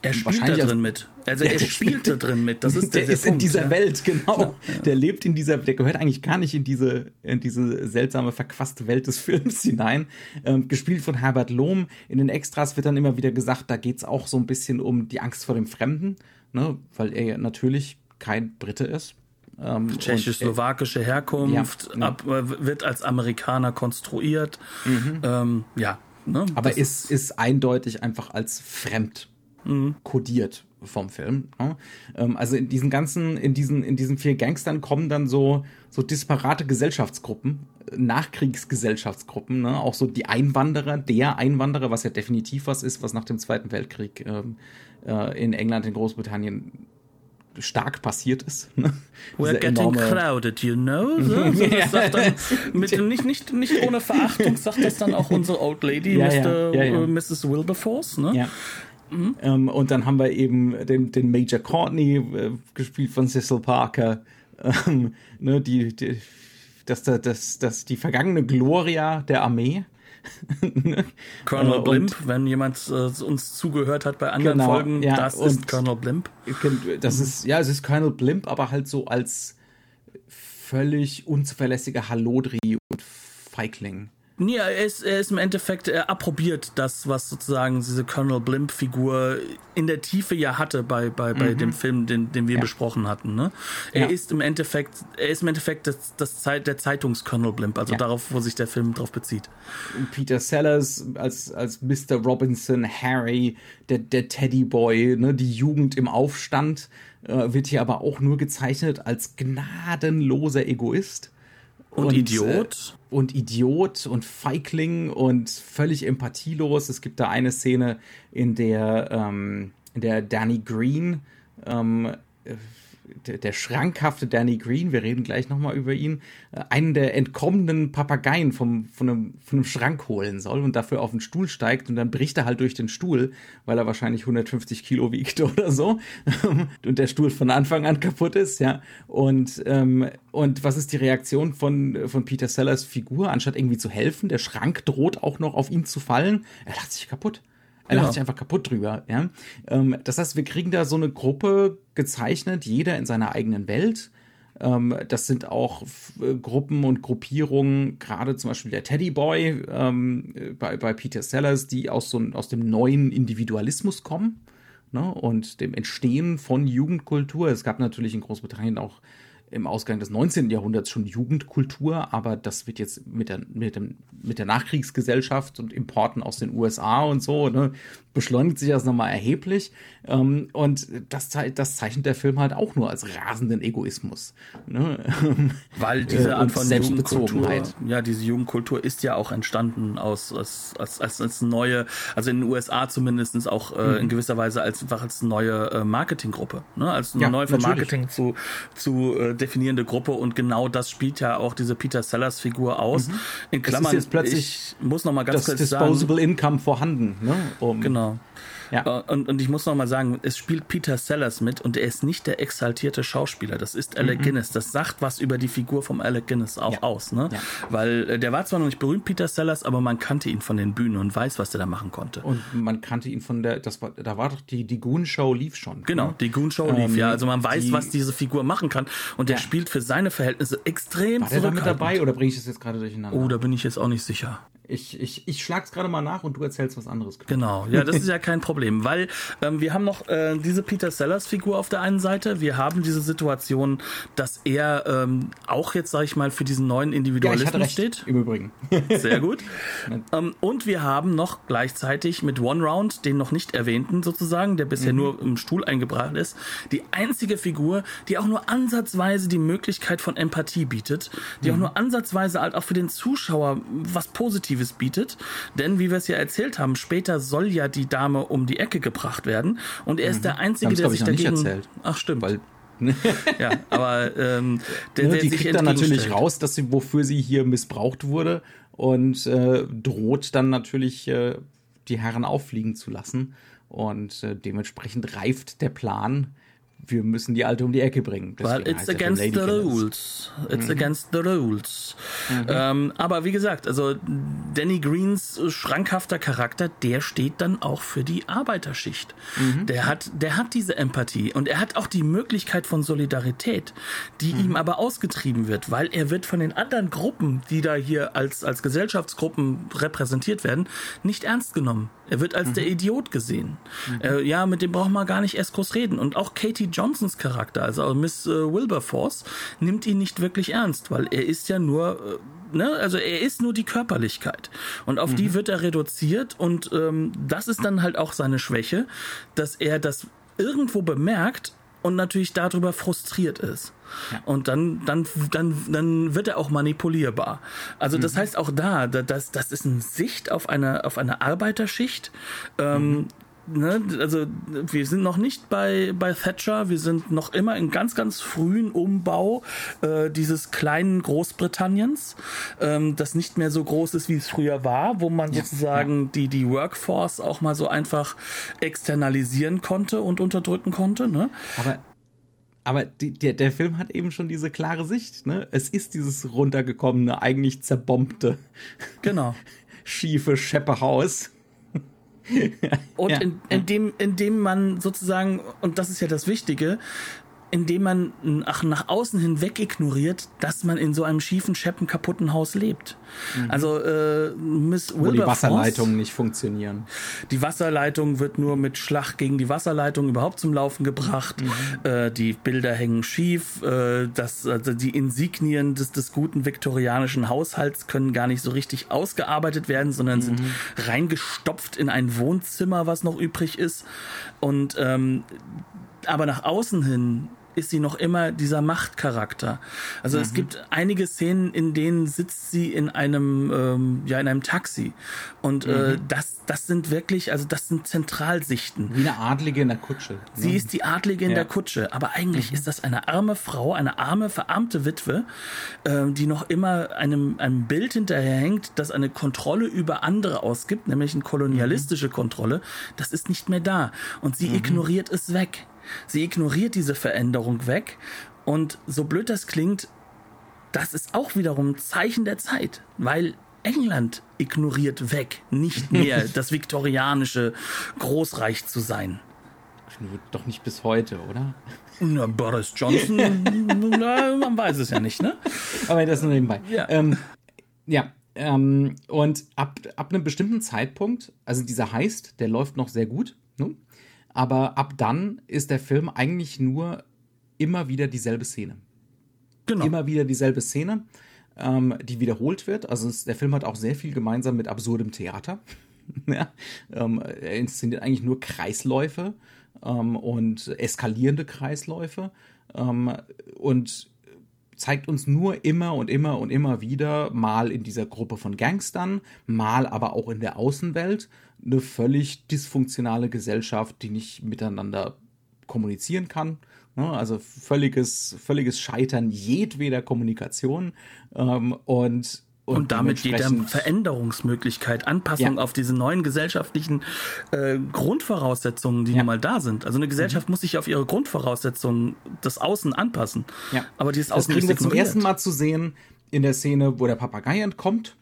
Er spielt da drin mit. Also er spielt da drin mit. Das <laughs> ist der, der ist Punkt, in dieser ja. Welt, genau. Ja. Der lebt in dieser, der gehört eigentlich gar nicht in diese, in diese seltsame, verquaste Welt des <laughs> Films hinein. Ähm, gespielt von Herbert Lohm. In den Extras wird dann immer wieder gesagt, da geht es auch so ein bisschen um die Angst vor dem Fremden, ne? weil er natürlich kein Brite ist. Ähm, Tschechisch-slowakische Herkunft, ja, ab, äh, wird als Amerikaner konstruiert. Mhm. Ähm, ja. Ne, Aber ist, ist eindeutig einfach als fremd mhm. kodiert vom Film. Ne? Ähm, also in diesen ganzen, in diesen, in diesen vier Gangstern kommen dann so, so disparate Gesellschaftsgruppen, Nachkriegsgesellschaftsgruppen, ne? auch so die Einwanderer, der Einwanderer, was ja definitiv was ist, was nach dem Zweiten Weltkrieg ähm, äh, in England, in Großbritannien stark passiert ist. Ne? We're getting crowded, you know? So, so <laughs> das sagt dann mit, nicht, nicht, nicht ohne Verachtung sagt das dann auch unsere Old Lady, ja, Mr., ja, ja, Mrs. Wilberforce. Ne? Mhm. Ähm, und dann haben wir eben den, den Major Courtney, äh, gespielt von Cecil Parker. <laughs> Ähm, ne, die, die, das, das, das, die vergangene Gloria der Armee. <laughs> Colonel Blimp, wenn jemand äh, uns zugehört hat bei anderen genau, Folgen, ja, das ist Colonel Blimp. Das ist, ja, es ist Colonel Blimp, aber halt so als völlig unzuverlässiger Hallodri und Feigling. Nee, er ist, er ist im Endeffekt, er approbiert das, was sozusagen diese Colonel Blimp-Figur in der Tiefe ja hatte bei, bei, bei mhm. dem Film, den, den wir ja. besprochen hatten. Ne? Er ja. ist im Endeffekt, er ist im Endeffekt das, das Zeit, der Zeitungs-Colonel Blimp, also ja. darauf, wo sich der Film drauf bezieht. Peter Sellers als, als Mr. Robinson, Harry, der, der Teddyboy, ne, die Jugend im Aufstand, äh, wird hier aber auch nur gezeichnet als gnadenloser Egoist. Und, und Idiot. Äh, und Idiot und Feigling und völlig empathielos. Es gibt da eine Szene, in der, ähm, in der Danny Green ähm, der, schrankhafte Danny Green, wir reden gleich nochmal über ihn, äh, einen der entkommenen Papageien vom, von, einem, von einem Schrank holen soll und dafür auf den Stuhl steigt und dann bricht er halt durch den Stuhl, weil er wahrscheinlich 150 Kilo wiegt <laughs> oder so <laughs> und der Stuhl von Anfang an kaputt ist, ja. Und, ähm, und was ist die Reaktion von, von Peter Sellers Figur? Anstatt irgendwie zu helfen, der Schrank droht auch noch auf ihn zu fallen. Er lacht sich kaputt. Er lacht sich einfach kaputt drüber. Ja? Ähm, das heißt, wir kriegen da so eine Gruppe gezeichnet, jeder in seiner eigenen Welt. Ähm, das sind auch äh, Gruppen und Gruppierungen, gerade zum Beispiel der Teddyboy ähm, bei, bei Peter Sellers, die aus, so, aus dem neuen Individualismus kommen ne? und dem Entstehen von Jugendkultur. Es gab natürlich in Großbritannien auch im Ausgang des 19. Jahrhunderts schon Jugendkultur, aber das wird jetzt mit der, mit dem, mit der Nachkriegsgesellschaft und Importen aus den USA und so, ne, beschleunigt sich das nochmal erheblich. Ähm, und das, das zeichnet der Film halt auch nur als rasenden Egoismus. Ne? <laughs> Weil diese äh, Art von Jugendkultur, ja, diese Jugendkultur ist ja auch entstanden aus, als, als, als, als neue, also in den USA zumindest auch äh, mhm. in gewisser Weise als einfach als neue äh, Marketinggruppe, ne? als eine ja, neue für Marketing zu, zu äh, definierende Gruppe und genau das spielt ja auch diese Peter Sellers Figur aus. Mhm. In Klammern, ist jetzt plötzlich ich muss noch mal ganz das kurz Disposable sagen, Income vorhanden. Ne? Um genau. Ja. Äh, und, und ich muss noch mal sagen, es spielt Peter Sellers mit und er ist nicht der exaltierte Schauspieler. Das ist Alec mhm. Guinness. Das sagt was über die Figur vom Alec Guinness auch ja. aus. Ne? Ja. Weil äh, der war zwar noch nicht berühmt, Peter Sellers, aber man kannte ihn von den Bühnen und weiß, was der da machen konnte. Und man kannte ihn von der, das war, da war doch die, die Goon Show lief schon. Genau, ne? die Goon Show ähm, lief, ja. Also man weiß, die, was diese Figur machen kann. Und der spielt für seine Verhältnisse extrem War der da mit dabei oder bringe ich das jetzt gerade durcheinander? Oh, da bin ich jetzt auch nicht sicher. Ich, ich, ich schlag's gerade mal nach und du erzählst was anderes. Genau, ja, das ist ja kein Problem, weil ähm, wir haben noch äh, diese Peter Sellers Figur auf der einen Seite. Wir haben diese Situation, dass er ähm, auch jetzt, sag ich mal, für diesen neuen Individualismus ja, steht. Im Übrigen. <laughs> Sehr gut. <laughs> ähm, und wir haben noch gleichzeitig mit One Round, den noch nicht erwähnten sozusagen, der bisher mhm. nur im Stuhl eingebracht ist, die einzige Figur, die auch nur ansatzweise die Möglichkeit von Empathie bietet, die mhm. auch nur ansatzweise halt auch für den Zuschauer was Positives bietet. Denn, wie wir es ja erzählt haben, später soll ja die Dame um die Ecke gebracht werden. Und er ist mhm. der Einzige, der sich dagegen. Nicht erzählt, Ach, stimmt. Weil <laughs> ja, aber ähm, <laughs> der, der die sich kriegt dann natürlich raus, dass sie, wofür sie hier missbraucht wurde und äh, droht dann natürlich äh, die Herren auffliegen zu lassen. Und äh, dementsprechend reift der Plan, wir müssen die Alte um die Ecke bringen. Weil it's against the rules. It's mhm. against the rules. Mhm. Ähm, aber wie gesagt, also Danny Greens schrankhafter Charakter, der steht dann auch für die Arbeiterschicht. Mhm. Der hat, der hat diese Empathie und er hat auch die Möglichkeit von Solidarität, die mhm. ihm aber ausgetrieben wird, weil er wird von den anderen Gruppen, die da hier als, als Gesellschaftsgruppen repräsentiert werden, nicht ernst genommen. Er wird als der mhm. Idiot gesehen. Mhm. Äh, ja, mit dem braucht man gar nicht erst groß reden. Und auch Katie Johnsons Charakter, also Miss äh, Wilberforce, nimmt ihn nicht wirklich ernst, weil er ist ja nur, äh, ne, also er ist nur die Körperlichkeit. Und auf mhm. die wird er reduziert und ähm, das ist dann halt auch seine Schwäche, dass er das irgendwo bemerkt und natürlich darüber frustriert ist. Ja. Und dann, dann, dann, dann wird er auch manipulierbar. Also das mhm. heißt auch da, das, das ist eine Sicht auf eine, auf eine Arbeiterschicht, ähm, mhm ne, also wir sind noch nicht bei, bei Thatcher, wir sind noch immer in ganz, ganz frühen Umbau äh, dieses kleinen Großbritanniens, ähm, das nicht mehr so groß ist, wie es früher war, wo man ja, sozusagen. Die, die Workforce auch mal so einfach externalisieren konnte und unterdrücken konnte. Ne? Aber aber die, der, der Film hat eben schon diese klare Sicht, ne? Es ist dieses runtergekommene, eigentlich zerbombte, genau. <laughs> schiefe Schepperhaus und ja. in, in, dem, in dem man sozusagen, und das ist ja das Wichtige, indem man ach, nach außen hinweg ignoriert, dass man in so einem schiefen, scheppen, kaputten Haus lebt. Mhm. Also äh, Miss Wo die Wasserleitungen nicht funktionieren. Die Wasserleitung wird nur mit Schlag gegen die Wasserleitung überhaupt zum Laufen gebracht. Mhm. Äh, die Bilder hängen schief. Äh, das, also die Insignien des, des guten viktorianischen Haushalts können gar nicht so richtig ausgearbeitet werden, sondern mhm. sind reingestopft in ein Wohnzimmer, was noch übrig ist. Und ähm, aber nach außen hin ist sie noch immer dieser Machtcharakter. Also mhm. es gibt einige Szenen, in denen sitzt sie in einem ähm, ja in einem Taxi und äh, mhm. äh, das das sind wirklich also das sind Zentralsichten. Wie eine Adlige in der Kutsche. Ne? Sie ist die Adlige in ja. der Kutsche, aber eigentlich mhm. ist das eine arme Frau, eine arme verarmte Witwe, äh, die noch immer einem einem Bild hinterherhängt, das eine Kontrolle über andere ausgibt, nämlich eine kolonialistische mhm. Kontrolle. Das ist nicht mehr da und sie mhm. ignoriert es weg. Sie ignoriert diese Veränderung weg und so blöd das klingt, das ist auch wiederum ein Zeichen der Zeit, weil England ignoriert weg, nicht <laughs> mehr das viktorianische Großreich zu sein. Doch nicht bis heute, oder? Na, Boris Johnson, <laughs> na, man weiß es ja nicht, ne? Aber das nur nebenbei. Ja, ähm, ja ähm, und ab, ab einem bestimmten Zeitpunkt, also dieser Heist, der läuft noch sehr gut. Ne? Aber ab dann ist der Film eigentlich nur immer wieder dieselbe Szene. Genau. Immer wieder dieselbe Szene, ähm, die wiederholt wird. Also es, der Film hat auch sehr viel gemeinsam mit absurdem Theater. <laughs> ja, ähm, er inszeniert eigentlich nur Kreisläufe ähm, und eskalierende Kreisläufe ähm, und zeigt uns nur immer und immer und immer wieder, mal in dieser Gruppe von Gangstern, mal aber auch in der Außenwelt, eine völlig dysfunktionale Gesellschaft, die nicht miteinander kommunizieren kann. Ne? Also völliges, völliges Scheitern jedweder Kommunikation. Ähm, und und, und damit jeder Veränderungsmöglichkeit, Anpassung ja. auf diese neuen gesellschaftlichen äh, Grundvoraussetzungen, die ja. nun mal da sind. Also eine Gesellschaft mhm. muss sich auf ihre Grundvoraussetzungen des Außen anpassen. Ja. Aber dieses Außen das kriegen wir zum ersten Mal zu sehen in der Szene, wo der Papagei entkommt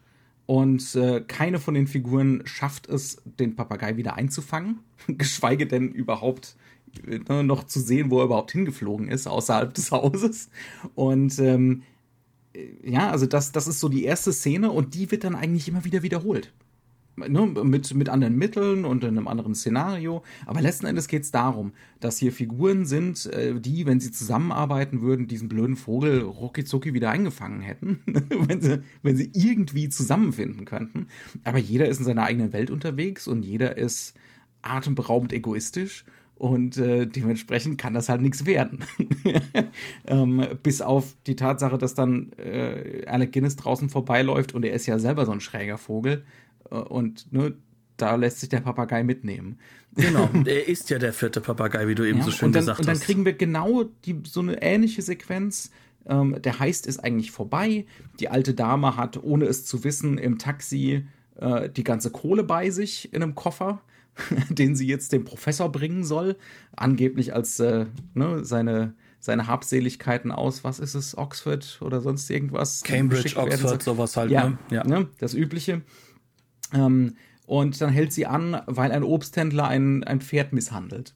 und äh, keine von den Figuren schafft es, den Papagei wieder einzufangen, <laughs> geschweige denn überhaupt äh, noch zu sehen, wo er überhaupt hingeflogen ist, außerhalb des Hauses. Und ähm, ja, also das, das ist so die erste Szene und die wird dann eigentlich immer wieder wiederholt. Ne, mit, mit anderen Mitteln und in einem anderen Szenario. Aber letzten Endes geht es darum, dass hier Figuren sind, äh, die, wenn sie zusammenarbeiten würden, diesen blöden Vogel rucki wieder eingefangen hätten, <laughs> wenn, sie, wenn sie irgendwie zusammenfinden könnten. Aber jeder ist in seiner eigenen Welt unterwegs und jeder ist atemberaubend egoistisch und äh, dementsprechend kann das halt nichts werden. <laughs> ähm, bis auf die Tatsache, dass dann äh, Alec Guinness draußen vorbeiläuft und er ist ja selber so ein schräger Vogel. Äh, und ne, da lässt sich der Papagei mitnehmen. Genau, <laughs> er ist ja der vierte Papagei, wie du eben ja, so schön und dann, gesagt hast. Und dann hast. kriegen wir genau die, so eine ähnliche Sequenz. Ähm, der Heist ist eigentlich vorbei. Die alte Dame hat, ohne es zu wissen, im Taxi äh, die ganze Kohle bei sich in einem Koffer, <laughs> den sie jetzt dem Professor bringen soll. Angeblich als äh, ne, seine seine Habseligkeiten aus, was ist es, Oxford oder sonst irgendwas? Cambridge, Oxford, sowas halt. Ja, ne? ja. Ne, das Übliche. Ähm, und dann hält sie an, weil ein Obsthändler ein, ein Pferd misshandelt.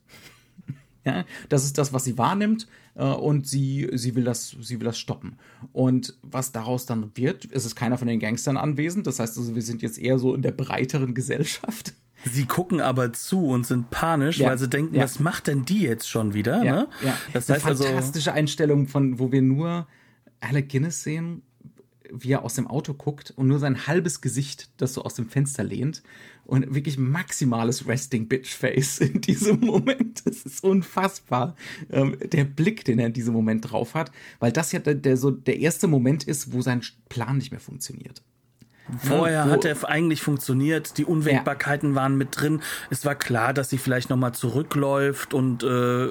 <laughs> ja, das ist das, was sie wahrnimmt äh, und sie, sie, will das, sie will das stoppen. Und was daraus dann wird, es ist keiner von den Gangstern anwesend, das heißt also, wir sind jetzt eher so in der breiteren Gesellschaft. Sie gucken aber zu und sind panisch, ja. weil sie denken, ja. was macht denn die jetzt schon wieder? Ja, ne? ja. Das heißt Eine also fantastische also, Einstellung, von wo wir nur Alec Guinness sehen, wie er aus dem Auto guckt und nur sein halbes Gesicht, das so aus dem Fenster lehnt und wirklich maximales Resting Bitch Face <laughs> in diesem Moment. Das ist unfassbar. Ähm, der Blick, den er in diesem Moment drauf hat, weil das ja der, der so der erste Moment ist, wo sein Plan nicht mehr funktioniert. Vorher Wo, hat er eigentlich funktioniert, die Unwägbarkeiten ja. waren mit drin. Es war klar, dass sie vielleicht nochmal zurückläuft und äh,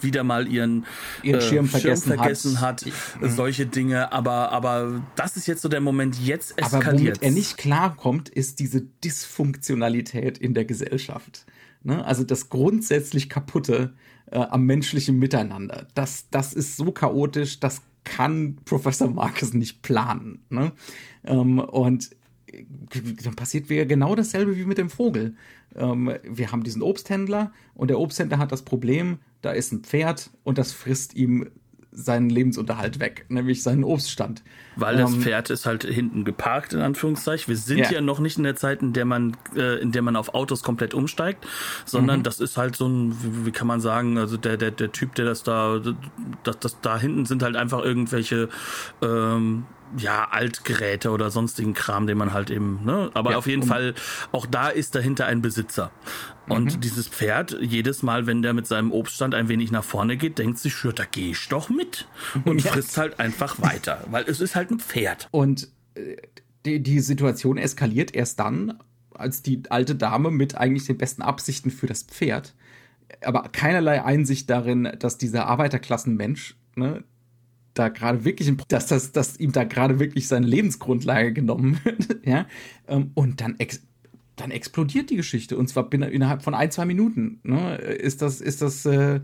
wieder mal ihren, ihren Schirm, äh, vergessen, Schirm vergessen, hat. hat. Mhm. Solche Dinge. Aber, aber das ist jetzt so der Moment, jetzt eskaliert. Aber womit er nicht klarkommt, ist diese Dysfunktionalität in der Gesellschaft. Ne? Also das grundsätzlich Kaputte äh, am menschlichen Miteinander. Das, das ist so chaotisch, das kann Professor Marcus nicht planen. Ne? Ähm, und dann passiert wieder genau dasselbe wie mit dem Vogel. Ähm, wir haben diesen Obsthändler und der Obsthändler hat das Problem, da ist ein Pferd und das frisst ihm seinen Lebensunterhalt weg, nämlich seinen Obststand. Weil das ähm, Pferd ist halt hinten geparkt, in Anführungszeichen. Wir sind ja, ja noch nicht in der Zeit, in der man, äh, in der man auf Autos komplett umsteigt, sondern mhm. das ist halt so ein, wie, wie, kann man sagen, also der, der, der Typ, der das da, das, das da hinten sind halt einfach irgendwelche ähm, ja, Altgeräte oder sonstigen Kram, den man halt eben, ne? Aber ja, auf jeden um Fall, auch da ist dahinter ein Besitzer. Und mhm. dieses Pferd, jedes Mal, wenn der mit seinem Obststand ein wenig nach vorne geht, denkt sich, ja, da gehe ich doch mit. Und <laughs> ja. frisst halt einfach weiter, weil es ist halt ein Pferd. Und äh, die, die Situation eskaliert erst dann, als die alte Dame mit eigentlich den besten Absichten für das Pferd, aber keinerlei Einsicht darin, dass dieser Arbeiterklassenmensch, ne, da gerade wirklich, dass, das, dass ihm da gerade wirklich seine Lebensgrundlage genommen <laughs> wird, ja, ähm, und dann ex dann explodiert die Geschichte und zwar innerhalb von ein, zwei Minuten. Ne? Ist das, ist das äh,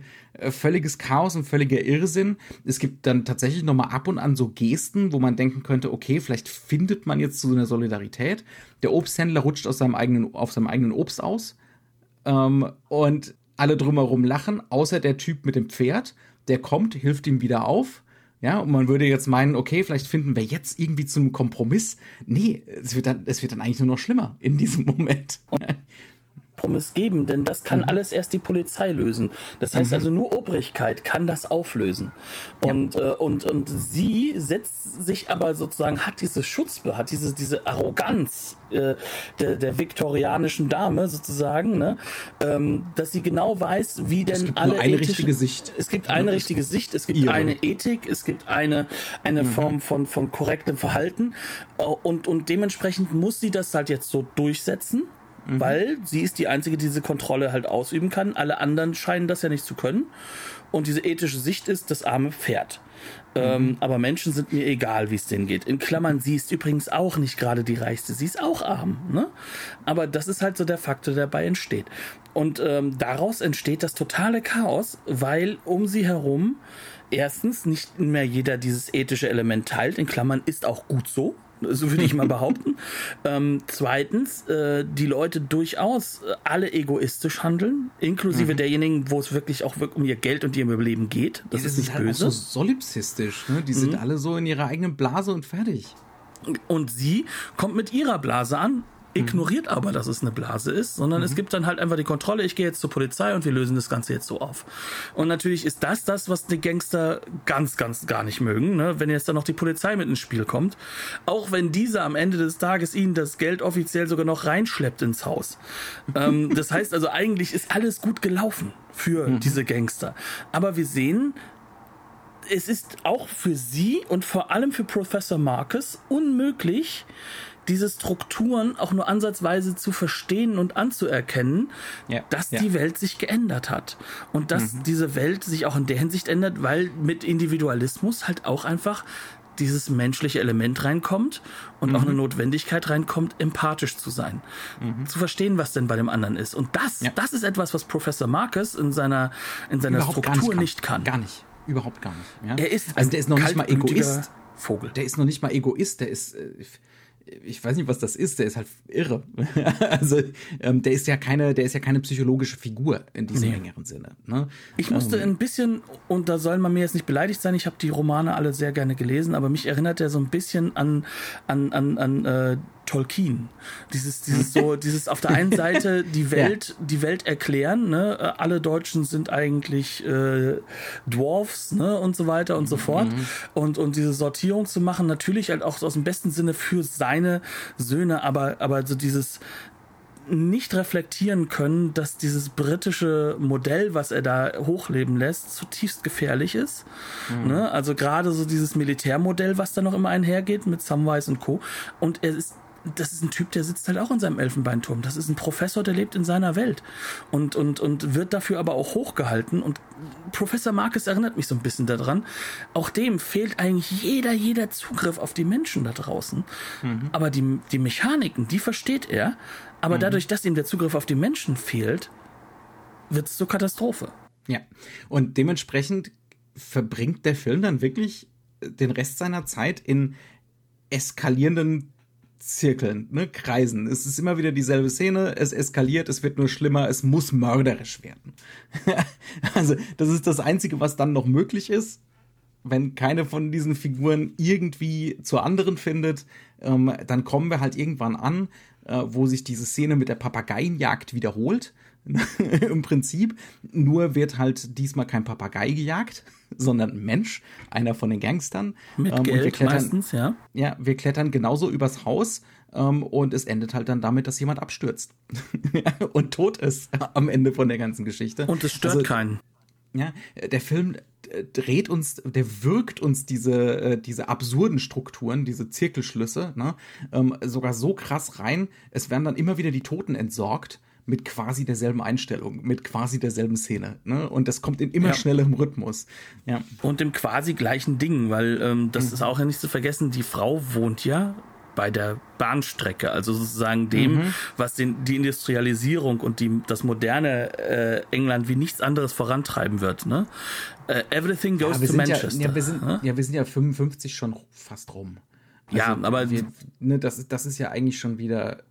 völliges Chaos und völliger Irrsinn. Es gibt dann tatsächlich nochmal ab und an so Gesten, wo man denken könnte, okay, vielleicht findet man jetzt so eine Solidarität. Der Obsthändler rutscht aus seinem eigenen, auf seinem eigenen Obst aus ähm, und alle drumherum lachen, außer der Typ mit dem Pferd. Der kommt, hilft ihm wieder auf ja, und man würde jetzt meinen, okay, vielleicht finden wir jetzt irgendwie zum Kompromiss. Nee, es wird dann, es wird dann eigentlich nur noch schlimmer in diesem <laughs> Moment. Kompromiss geben, denn das kann mhm. alles erst die Polizei lösen. Das heißt mhm. also nur Obrigkeit kann das auflösen. Und, ja. äh, und, und sie setzt sich aber sozusagen, hat diese Schutzbe, hat diese, diese Arroganz äh, der, der viktorianischen Dame sozusagen, ne? ähm, dass sie genau weiß, wie denn es gibt alle nur eine richtige Sicht. Es gibt eine richtige Sicht, es gibt Ihre. eine Ethik, es gibt eine, eine mhm. Form von, von korrektem Verhalten und, und dementsprechend muss sie das halt jetzt so durchsetzen mhm. weil sie ist die Einzige, die diese Kontrolle halt ausüben kann. Alle anderen scheinen das ja nicht zu können. Und diese ethische Sicht ist das arme Pferd. Ähm, mhm. aber Menschen sind mir egal, wie es denen geht. In Klammern, sie ist übrigens auch nicht gerade die Reichste. Sie ist auch arm. Ne? Aber das ist halt so der Faktor, der dabei entsteht. Und ähm, daraus entsteht das totale Chaos, weil um sie herum erstens nicht mehr jeder dieses ethische Element teilt. In Klammern ist auch gut so so würde ich mal behaupten. <laughs> ähm, zweitens, äh, die Leute durchaus äh, alle egoistisch handeln, inklusive mhm. derjenigen, wo es wirklich auch um ihr Geld und ihr Überleben geht. Das, das ist nicht halt böse. Auch so solipsistisch. Ne? Die mhm. sind alle so in ihrer eigenen Blase und fertig. Und sie kommt mit ihrer Blase an ignoriert aber, dass es eine Blase ist, sondern mhm. es gibt dann halt einfach die Kontrolle, ich gehe jetzt zur Polizei und wir lösen das Ganze jetzt so auf. Und natürlich ist das das, was die Gangster ganz, ganz gar nicht mögen, ne? wenn jetzt dann noch die Polizei mit ins Spiel kommt. Auch wenn diese am Ende des Tages ihnen das Geld offiziell sogar noch reinschleppt ins Haus. ähm, <laughs> das heißt also, eigentlich ist alles gut gelaufen für mhm. diese Gangster. Aber wir sehen, es ist auch für sie und vor allem für Professor Marcus unmöglich, diese Strukturen auch nur ansatzweise zu verstehen und anzuerkennen, Ja, dass ja. die Welt sich geändert hat. Und dass Mhm. diese Welt sich auch in der Hinsicht ändert, weil mit Individualismus halt auch einfach dieses menschliche Element reinkommt und Mhm. auch eine Notwendigkeit reinkommt, empathisch zu sein. Zu verstehen, was denn bei dem anderen ist. Und das, Mhm. Ja. das ist etwas, was Professor Marcus in seiner, in seiner Struktur nicht kann. Gar nicht. Überhaupt gar nicht. Er ist also der ist noch nicht mal Egoist. Vogel. Der ist noch nicht mal Egoist, der ist. äh, Ich weiß nicht, was das ist, der ist halt irre. <laughs> also, ähm, der ist ja keine, der ist ja keine psychologische Figur in diesem Nee. engeren Sinne. Ne? Ich musste Ähm. ein bisschen, und da soll man mir jetzt nicht beleidigt sein, ich habe die Romane alle sehr gerne gelesen, aber mich erinnert er so ein bisschen an, an, an, an äh, Tolkien. Dieses, dieses so, <laughs> dieses auf der einen Seite die Welt, die Welt erklären, ne? Äh, Alle Deutschen sind eigentlich äh, Dwarfs, ne? Und so weiter und so fort. Und, und diese Sortierung zu machen, natürlich halt auch aus dem besten Sinne für seine Söhne, aber, aber so dieses, nicht reflektieren können, dass dieses britische Modell, was er da hochleben lässt, zutiefst gefährlich ist. Ne? Also gerade so dieses Militärmodell, was da noch immer einhergeht mit Samwise und Co. Und er ist das ist ein Typ, der sitzt halt auch in seinem Elfenbeinturm. Das ist ein Professor, der lebt in seiner Welt und, und, und wird dafür aber auch hochgehalten. Und Professor Marcus erinnert mich so ein bisschen daran. Auch dem fehlt eigentlich jeder, jeder Zugriff auf die Menschen da draußen. Aber die, die Mechaniken, die versteht er. Aber dadurch, dass ihm der Zugriff auf die Menschen fehlt, wird es zur Katastrophe. Ja. Und dementsprechend verbringt der Film dann wirklich den Rest seiner Zeit in eskalierenden Zirkeln, ne, Kreisen. Es ist immer wieder dieselbe Szene, es eskaliert, es wird nur schlimmer, es muss mörderisch werden. <laughs> also, das ist das Einzige, was dann noch möglich ist, wenn keine von diesen Figuren irgendwie zur anderen findet, ähm, dann kommen wir halt irgendwann an, äh, wo sich diese Szene mit der Papageienjagd wiederholt. <laughs> Im Prinzip. Nur wird halt diesmal kein Papagei gejagt, sondern ein Mensch, einer von den Gangstern. Mit Ähm, und wir Geld klettern, meistens, ja. ja, wir klettern genauso übers Haus ähm, und es endet halt dann damit, dass jemand abstürzt <laughs> und tot ist am Ende von der ganzen Geschichte. Und es stört Also, keinen. ja, der Film äh, dreht uns, der wirkt uns diese, äh, diese absurden Strukturen, diese Zirkelschlüsse, ne, ähm, sogar so krass rein. Es werden dann immer wieder die Toten entsorgt mit quasi derselben Einstellung, mit quasi derselben Szene. Ne? Und das kommt in immer Ja. schnellerem Rhythmus. Ja. Und dem quasi gleichen Ding, weil ähm, das ist auch ja nicht zu vergessen, die Frau wohnt ja bei der Bahnstrecke, also sozusagen dem, was den, die Industrialisierung und die, das moderne äh, England wie nichts anderes vorantreiben wird. Ne? Äh, everything goes Ja, to sind ja, Manchester. ja, wir sind, ne? ja, wir sind ja 55 schon fast rum. Also Ja, aber- wir, ne, das, ist, das ist ja eigentlich schon wieder,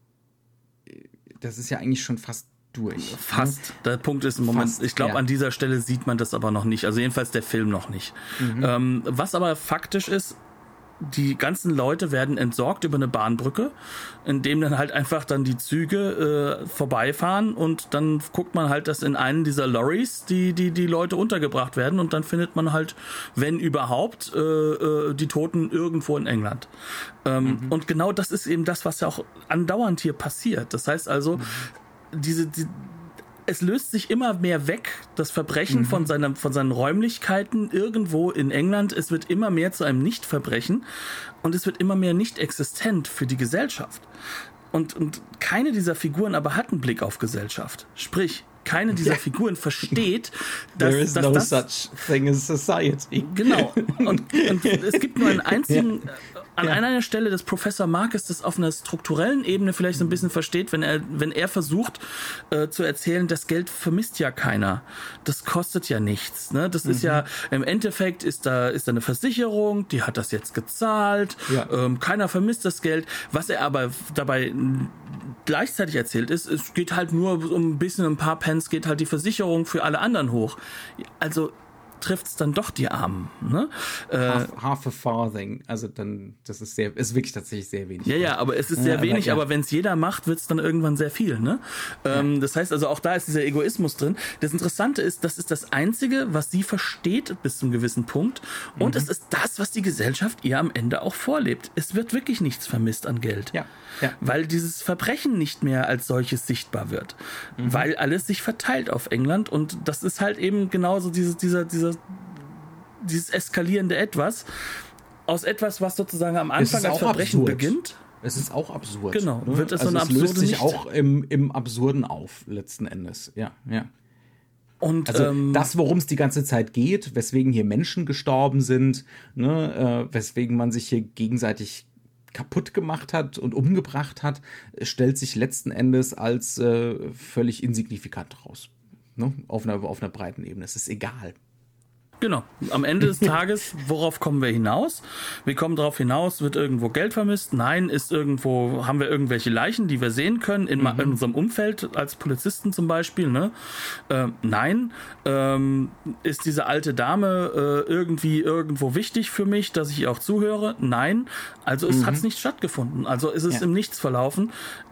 das ist ja eigentlich schon fast durch. Fast. Der Punkt ist im Moment, Fast, ich glaube, ja. an dieser Stelle sieht man das aber noch nicht. Also jedenfalls der Film noch nicht. Mhm. Ähm, was aber faktisch ist, die ganzen Leute werden entsorgt über eine Bahnbrücke, in dem dann halt einfach dann die Züge äh, vorbeifahren und dann guckt man halt, dass in einen dieser Lorries die, die, die Leute untergebracht werden und dann findet man halt, wenn überhaupt, äh, äh, die Toten irgendwo in England. Ähm, Und genau das ist eben das, was ja auch andauernd hier passiert. Das heißt also, diese, die, es löst sich immer mehr weg, das Verbrechen von, seiner, von seinen Räumlichkeiten irgendwo in England. Es wird immer mehr zu einem Nichtverbrechen und es wird immer mehr nicht existent für die Gesellschaft. Und, und keine dieser Figuren aber hat einen Blick auf Gesellschaft. Sprich, keine dieser <laughs> Figuren versteht, dass, There is dass no das, such thing as society. Genau. <laughs> Und, und es gibt nur einen einzigen, an einer Stelle, dass Professor Marcus das auf einer strukturellen Ebene vielleicht so ein bisschen versteht, wenn er, wenn er versucht äh, zu erzählen, das Geld vermisst ja keiner. Das kostet ja nichts. Ne? Das ist ja, im Endeffekt ist da, ist da eine Versicherung, die hat das jetzt gezahlt, Ja. ähm, keiner vermisst das Geld. Was er aber dabei gleichzeitig erzählt ist, es geht halt nur um ein bisschen, ein paar Pence geht halt die Versicherung für alle anderen hoch. Also trifft es dann doch die Armen. Ne? Äh, Half, half a farthing. Also dann, das ist sehr, ist wirklich tatsächlich sehr wenig. ja, ja, aber es ist sehr aber wenig, ja. aber wenn es jeder macht, wird es dann irgendwann sehr viel. Ne? Ähm, das heißt also, auch da ist dieser Egoismus drin. Das Interessante ist, das ist das Einzige, was sie versteht bis zum gewissen Punkt. Und Mhm. es ist das, was die Gesellschaft ihr am Ende auch vorlebt. Es wird wirklich nichts vermisst an Geld. Ja, ja. Weil dieses Verbrechen nicht mehr als solches sichtbar wird. Mhm. Weil alles sich verteilt auf England und das ist halt eben genauso dieses, dieser, dieser, dieses eskalierende Etwas. Aus etwas, was sozusagen am Anfang als Verbrechen absurd. beginnt. Es ist auch absurd. Genau, ne? wird es also so eine es löst sich nicht- auch im, im Absurden auf, letzten Endes. Ja, ja. Und Also ähm, das, worum es die ganze Zeit geht, weswegen hier Menschen gestorben sind, ne, äh, weswegen man sich hier gegenseitig kaputt gemacht hat und umgebracht hat, stellt sich letzten Endes als äh, völlig insignifikant raus. Ne? Auf, einer, auf einer breiten Ebene. Es ist egal. Genau. Am Ende des Tages, worauf kommen wir hinaus? Wir kommen darauf hinaus, wird irgendwo Geld vermisst? Nein, ist irgendwo, haben wir irgendwelche Leichen, die wir sehen können, in, ma- in unserem Umfeld, als Polizisten zum Beispiel, ne? Ähm, nein. Ähm, ist diese alte Dame äh, irgendwie irgendwo wichtig für mich, dass ich ihr auch zuhöre? Nein. Also es hat nicht stattgefunden. Also ist es Ja. im Nichts verlaufen.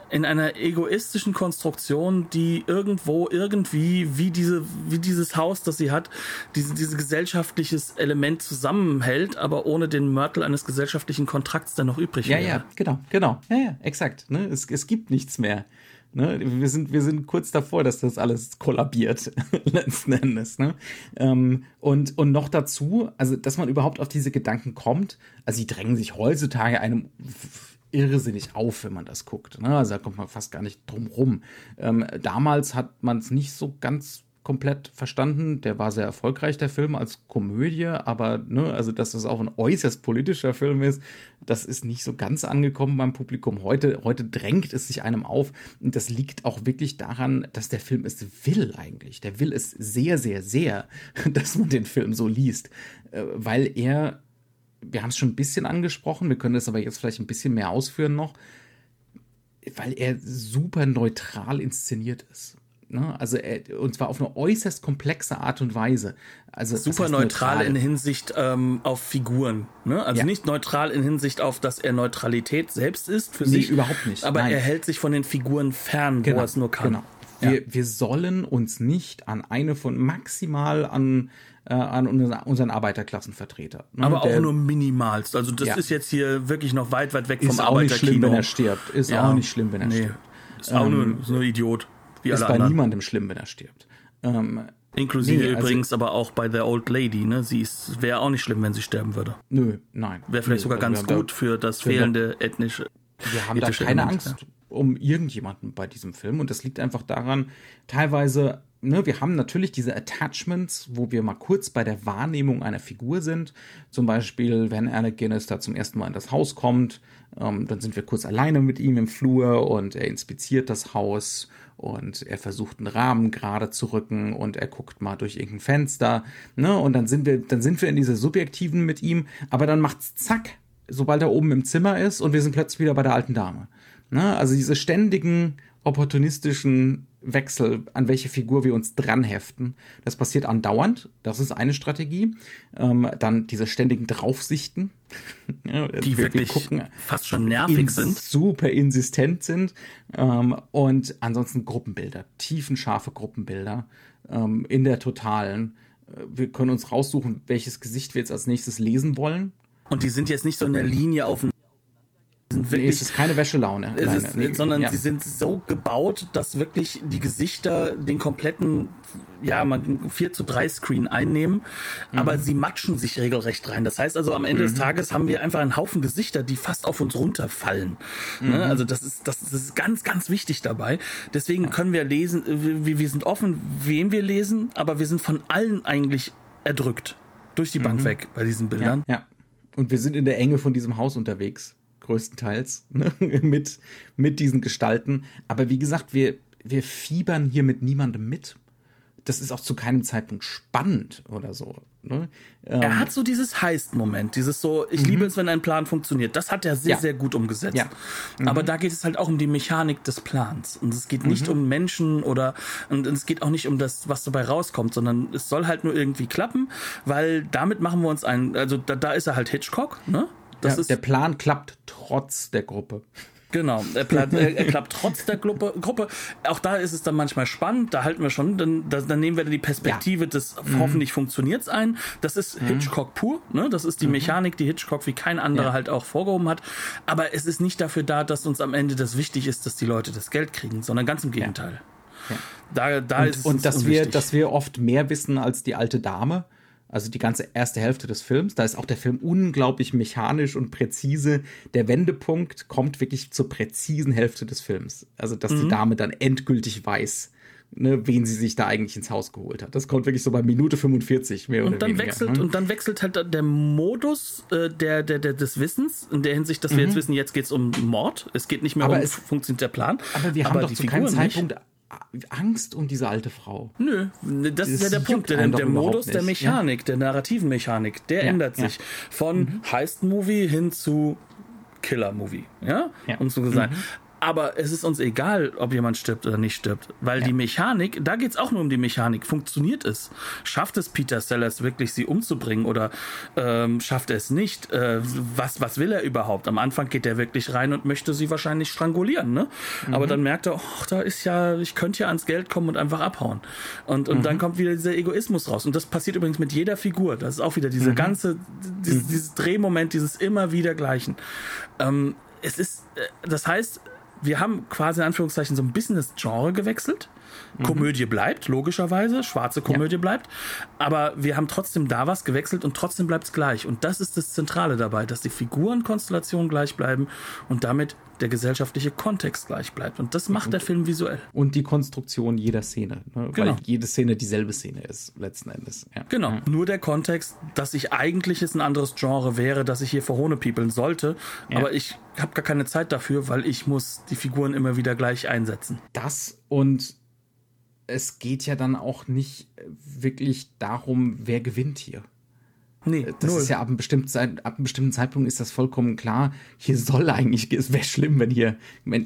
In einer egoistischen Konstruktion, die irgendwo irgendwie, wie diese, wie dieses Haus, das sie hat, diese, dieses gesellschaftliches Element zusammenhält, aber ohne den Mörtel eines gesellschaftlichen Kontrakts, der noch übrig Ja, wäre. ja, genau, genau. Ja, ja, exakt. Ne? Es, es gibt nichts mehr. Ne? Wir, sind, wir sind kurz davor, dass das alles kollabiert, <laughs> letzten Endes. Ne? Ähm, und, und noch dazu, also, dass man überhaupt auf diese Gedanken kommt, also, die drängen sich heutzutage einem irrsinnig auf, wenn man das guckt. Ne? Also, da kommt man fast gar nicht drum rum. Ähm, damals hat man es nicht so ganz komplett verstanden. Der war sehr erfolgreich, der Film, als Komödie, aber, ne, also, dass das auch ein äußerst politischer Film ist, das ist nicht so ganz angekommen beim Publikum. Heute, heute drängt es sich einem auf. Und das liegt auch wirklich daran, dass der Film es will eigentlich. Der will es sehr, sehr, sehr, <laughs> dass man den Film so liest. Äh, Weil er, wir haben es schon ein bisschen angesprochen, wir können das aber jetzt vielleicht ein bisschen mehr ausführen noch, weil er super neutral inszeniert ist. Ne? Also er, und zwar auf eine äußerst komplexe Art und Weise. Also Super heißt neutral, in Hinsicht ähm, auf Figuren. Ne? Also Ja. nicht neutral in Hinsicht auf, dass er Neutralität selbst ist für Nee, sich. überhaupt nicht. Aber Nein. er hält sich von den Figuren fern, wo er es nur kann. Genau. Wir, wir sollen uns nicht an eine von maximal an, äh, an unseren unseren Arbeiterklassenvertreter. ne, Aber der auch nur minimalst. Also das Ja. ist jetzt hier wirklich noch weit, weit weg ist vom auch nicht schlimm, wenn Arbeiterkino. er stirbt. Ist Ja. auch nicht schlimm, wenn er Nee. stirbt. Ist auch nur so ein Idiot, wie Ist alle bei anderen. niemandem schlimm, wenn er stirbt. Ähm, Inklusive Nee, also- übrigens aber auch bei der Old Lady, ne? Sie ist wäre auch nicht schlimm, wenn sie sterben würde. nö, nein. Wäre vielleicht Nö, sogar wir ganz haben da- gut für das wir fehlende ethnische. Wir haben da keine Element, Angst um irgendjemanden bei diesem Film und das liegt einfach daran, teilweise, ne, wir haben natürlich diese Attachments, wo wir mal kurz bei der Wahrnehmung einer Figur sind. Zum Beispiel, wenn Alec Guinness da zum ersten Mal in das Haus kommt, ähm, dann sind wir kurz alleine mit ihm im Flur und er inspiziert das Haus und er versucht einen Rahmen gerade zu rücken und er guckt mal durch irgendein Fenster, ne, und dann sind wir, dann sind wir in dieser subjektiven mit ihm, aber dann macht's zack, sobald er oben im Zimmer ist und wir sind plötzlich wieder bei der alten Dame. Ne? Also diese ständigen opportunistischen Wechsel, an welche Figur wir uns dranheften, das passiert andauernd. Das ist eine Strategie. Ähm, dann diese ständigen Draufsichten, <laughs> Die wir, wirklich wir gucken, fast schon nervig in- sind. super insistent sind. Ähm, und ansonsten Gruppenbilder, tiefenscharfe Gruppenbilder ähm, in der totalen. Äh, Wir können uns raussuchen, welches Gesicht wir jetzt als nächstes lesen wollen. Und die sind jetzt nicht so in der Linie auf dem. Sind Nee, wirklich es ist keine Wäschelaune. Es ist, Nee, sondern ja. sie sind so gebaut, dass wirklich die Gesichter den kompletten, ja, man 4 zu 3 Screen einnehmen, Mhm. aber sie matschen sich regelrecht rein. Das heißt also, am Ende des Tages haben wir einfach einen Haufen Gesichter, die fast auf uns runterfallen. Mhm. Ne? Also das ist, das, das ist ganz, ganz wichtig dabei. Deswegen können wir lesen, wir, wir sind offen, wem wir lesen, aber wir sind von allen eigentlich erdrückt. Durch die Bank weg bei diesen Bildern. Mhm. Ja, ja. Und wir sind in der Enge von diesem Haus unterwegs, größtenteils, ne? <laughs> mit, mit diesen Gestalten. Aber wie gesagt, wir, wir fiebern hier mit niemandem mit. Das ist auch zu keinem Zeitpunkt spannend oder so. Ne? Ähm, Er hat so dieses Heist-Moment, dieses so, ich liebe es, wenn ein Plan funktioniert. Das hat er sehr, Ja. sehr gut umgesetzt. Ja. Aber da geht es halt auch um die Mechanik des Plans. Und es geht nicht um Menschen oder, und es geht auch nicht um das, was dabei rauskommt, sondern es soll halt nur irgendwie klappen, weil damit machen wir uns ein, also da, da ist er halt Hitchcock, ne? Ja, ist, der Plan klappt trotz der Gruppe. Genau, er, pla- er, er klappt trotz der Gruppe, Gruppe. Auch da ist es dann manchmal spannend, da halten wir schon, dann, da, dann nehmen wir dann die Perspektive des hoffentlich funktioniert's ein. Das ist Hitchcock pur, ne? Das ist die Mechanik, die Hitchcock wie kein anderer Ja. halt auch vorgehoben hat. Aber es ist nicht dafür da, dass uns am Ende das wichtig ist, dass die Leute das Geld kriegen, sondern ganz im Gegenteil. Da, da ist es Und dass wir, dass wir oft mehr wissen als die alte Dame. Also die ganze erste Hälfte des Films. Da ist auch der Film unglaublich mechanisch und präzise. Der Wendepunkt kommt wirklich zur präzisen Hälfte des Films. Also, dass mhm. die Dame dann endgültig weiß, ne, wen sie sich da eigentlich ins Haus geholt hat. Das kommt wirklich so bei Minute 45 mehr und oder dann weniger. Wechselt, ne? Und dann wechselt halt der Modus äh, der, der, der, des Wissens, in der Hinsicht, dass wir jetzt mhm. wissen, jetzt geht es um Mord. Es geht nicht mehr aber um, es, funktioniert der Plan. Aber wir aber haben doch zu keinem Zeitpunkt nicht. Angst um diese alte Frau. Nö, das, das ist ja der Punkt. Der, der Modus der Mechanik, ja. der narrativen Mechanik, der ja, ändert sich. Ja. Von mhm. Heist-Movie hin zu Killer-Movie. Ja? Um so gesagt. Mhm. Aber es ist uns egal, ob jemand stirbt oder nicht stirbt, weil ja. die Mechanik, da geht es auch nur um die Mechanik. Funktioniert es? Schafft es Peter Sellers wirklich, sie umzubringen oder ähm, schafft er es nicht? Äh, was, was will er überhaupt? Am Anfang geht er wirklich rein und möchte sie wahrscheinlich strangulieren, ne? Mhm. Aber dann merkt er, oh, da ist ja, ich könnte ja ans Geld kommen und einfach abhauen. Und, und mhm. dann kommt wieder dieser Egoismus raus. Und das passiert übrigens mit jeder Figur. Das ist auch wieder diese mhm. ganze, dieses, mhm. dieses Drehmoment, dieses immer wieder Gleichen. Ähm, es ist, äh, das heißt, wir haben quasi in Anführungszeichen so ein bisschen das Genre gewechselt. Mhm. Komödie bleibt, logischerweise, schwarze Komödie ja. bleibt, aber wir haben trotzdem da was gewechselt und trotzdem bleibt es gleich. Und das ist das Zentrale dabei, dass die Figurenkonstellationen gleich bleiben und damit der gesellschaftliche Kontext gleich bleibt. Und das macht der Film visuell. Und die Konstruktion jeder Szene, ne? genau. weil jede Szene dieselbe Szene ist, letzten Endes. Ja. Genau, ja. nur der Kontext, dass ich eigentlich es ein anderes Genre wäre, dass ich hier verhohne peoplen sollte, ja. aber ich habe gar keine Zeit dafür, weil ich muss die Figuren immer wieder gleich einsetzen. Das und es geht ja dann auch nicht wirklich darum, wer gewinnt hier. Nee, das null. ist ja ab einem, bestimmten, ab einem bestimmten Zeitpunkt ist das vollkommen klar. Hier soll eigentlich, <laughs> es wäre schlimm, wenn hier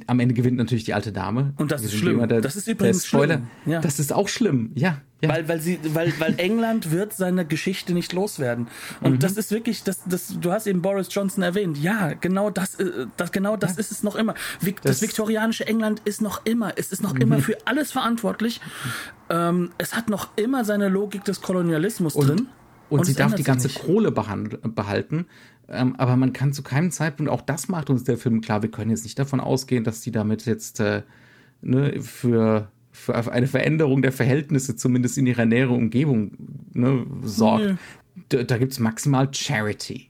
am Ende gewinnt natürlich die alte Dame. Und das ist schlimm. Der, das ist übrigens Spoiler. Schlimm. Ja. Das ist auch schlimm. Ja, ja. Weil, weil, sie, weil, weil England wird seine Geschichte nicht loswerden. Und mhm. das ist wirklich, das, das, du hast eben Boris Johnson erwähnt. Ja, genau das, äh, das, genau das ja. ist es noch immer. Das, das, viktorianische England ist noch immer, es ist noch mhm. immer für alles verantwortlich. Ähm, es hat noch immer seine Logik des Kolonialismus und, drin. Und, und sie darf die ganze Kohle behalten. Ähm, aber man kann zu keinem Zeitpunkt, auch das macht uns der Film klar, wir können jetzt nicht davon ausgehen, dass die damit jetzt äh, ne, für für eine Veränderung der Verhältnisse, zumindest in ihrer näheren Umgebung, ne, sorgt. Nee. Da, da gibt es maximal Charity.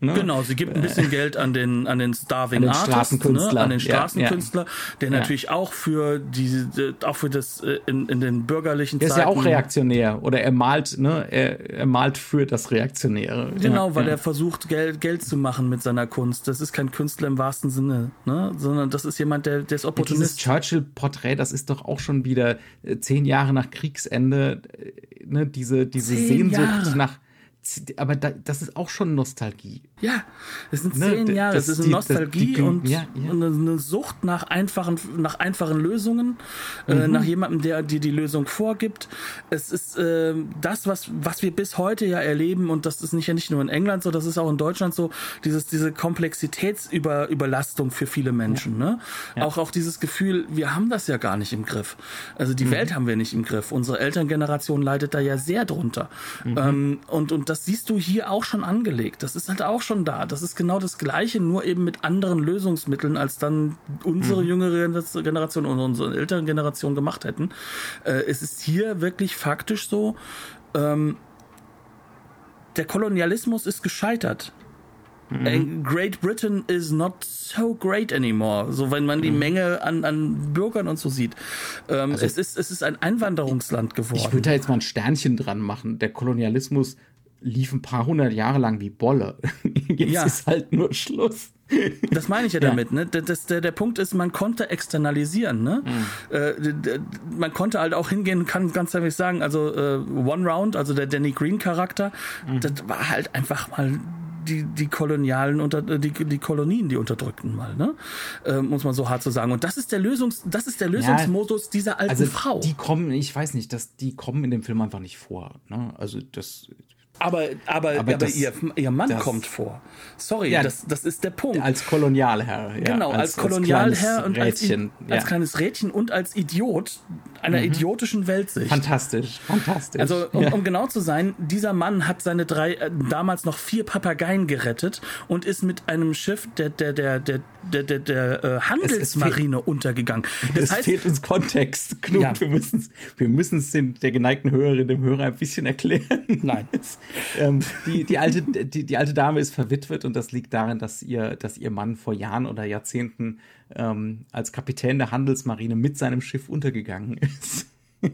Ne? Genau, sie gibt ein bisschen äh, Geld an den, an den Starving an den Artist, ne? an den Straßenkünstler, ja, ja. der natürlich ja. auch für die, auch für das äh, in, in den bürgerlichen der Zeiten. Der ist ja auch reaktionär oder er malt, ne, er, er malt für das Reaktionäre. Genau, weil er versucht Geld, Geld zu machen mit seiner Kunst. Das ist kein Künstler im wahrsten Sinne, ne, sondern das ist jemand, der, der ist Opportunist. Dieses Churchill-Porträt, das ist doch auch schon wieder äh, zehn Jahre nach Kriegsende, ne, diese, diese Sehnsucht Jahre. nach aber da, das ist auch schon Nostalgie. Ja, es sind ne, zehn Jahre, es ist eine Nostalgie die, und ja, ja. eine Sucht nach einfachen, nach einfachen Lösungen, äh, mhm. äh, nach jemandem, der dir die Lösung vorgibt. Es ist äh, das, was, was wir bis heute ja erleben und das ist nicht ja nicht nur in England so, das ist auch in Deutschland so, dieses, diese Komplexitätsüberlastung für viele Menschen. Ja. Ne? Auch, auch dieses Gefühl, wir haben das ja gar nicht im Griff. Also die mhm. Welt haben wir nicht im Griff. Unsere Elterngeneration leidet da ja sehr drunter. Mhm. Ähm, und, und das siehst du hier auch schon angelegt. Das ist halt auch schon da. Das ist genau das Gleiche, nur eben mit anderen Lösungsmitteln, als dann unsere mhm. jüngere Generation und unsere älteren Generation gemacht hätten. Äh, es ist hier wirklich faktisch so, ähm, der Kolonialismus ist gescheitert. Mhm. Great Britain is not so great anymore. So, wenn man die mhm. Menge an, an Bürgern und so sieht. Ähm, also, es, ist, es ist ein Einwanderungsland geworden. Ich würde da jetzt mal ein Sternchen dran machen. Der Kolonialismus lief ein paar hundert Jahre lang wie Bolle. <laughs> Jetzt ja. ist halt nur Schluss. Das meine ich ja, ja. damit. Ne? Das, der, der Punkt ist, man konnte externalisieren. Ne? Mhm. Äh, man konnte halt auch hingehen, kann ganz ehrlich sagen, also äh, One Round, also der Danny Green Charakter, mhm. das war halt einfach mal die, die kolonialen unter die, die Kolonien, die unterdrückten mal, ne? Äh, muss man so hart so sagen. Und das ist der Lösungs, das ist der Lösungsmodus ja, dieser alten also Frau. Die kommen, ich weiß nicht, dass die kommen in dem Film einfach nicht vor. Ne? Also das aber, aber, aber, aber ihr, ihr Mann das, kommt vor. Sorry, ja, das, das ist der Punkt. Als Kolonialherr. Ja, genau, als, als Kolonialherr und als, als, kleines Rädchen und als Idiot. einer mhm. idiotischen Weltsicht. Fantastisch, fantastisch. Also, um, ja. um, genau zu sein, dieser Mann hat seine drei, äh, damals noch vier Papageien gerettet und ist mit einem Schiff der, der, der, der, der, der, der äh, Handelsmarine untergegangen. Das, das heißt, fehlt uns Kontext. Knut, ja. wir müssen es wir müssen's der geneigten Hörerin, dem Hörer ein bisschen erklären. Nein. <laughs> ähm, die, die, alte, die, die alte Dame ist verwitwet und das liegt darin, dass ihr, dass ihr Mann vor Jahren oder Jahrzehnten ähm, als Kapitän der Handelsmarine mit seinem Schiff untergegangen ist. <laughs>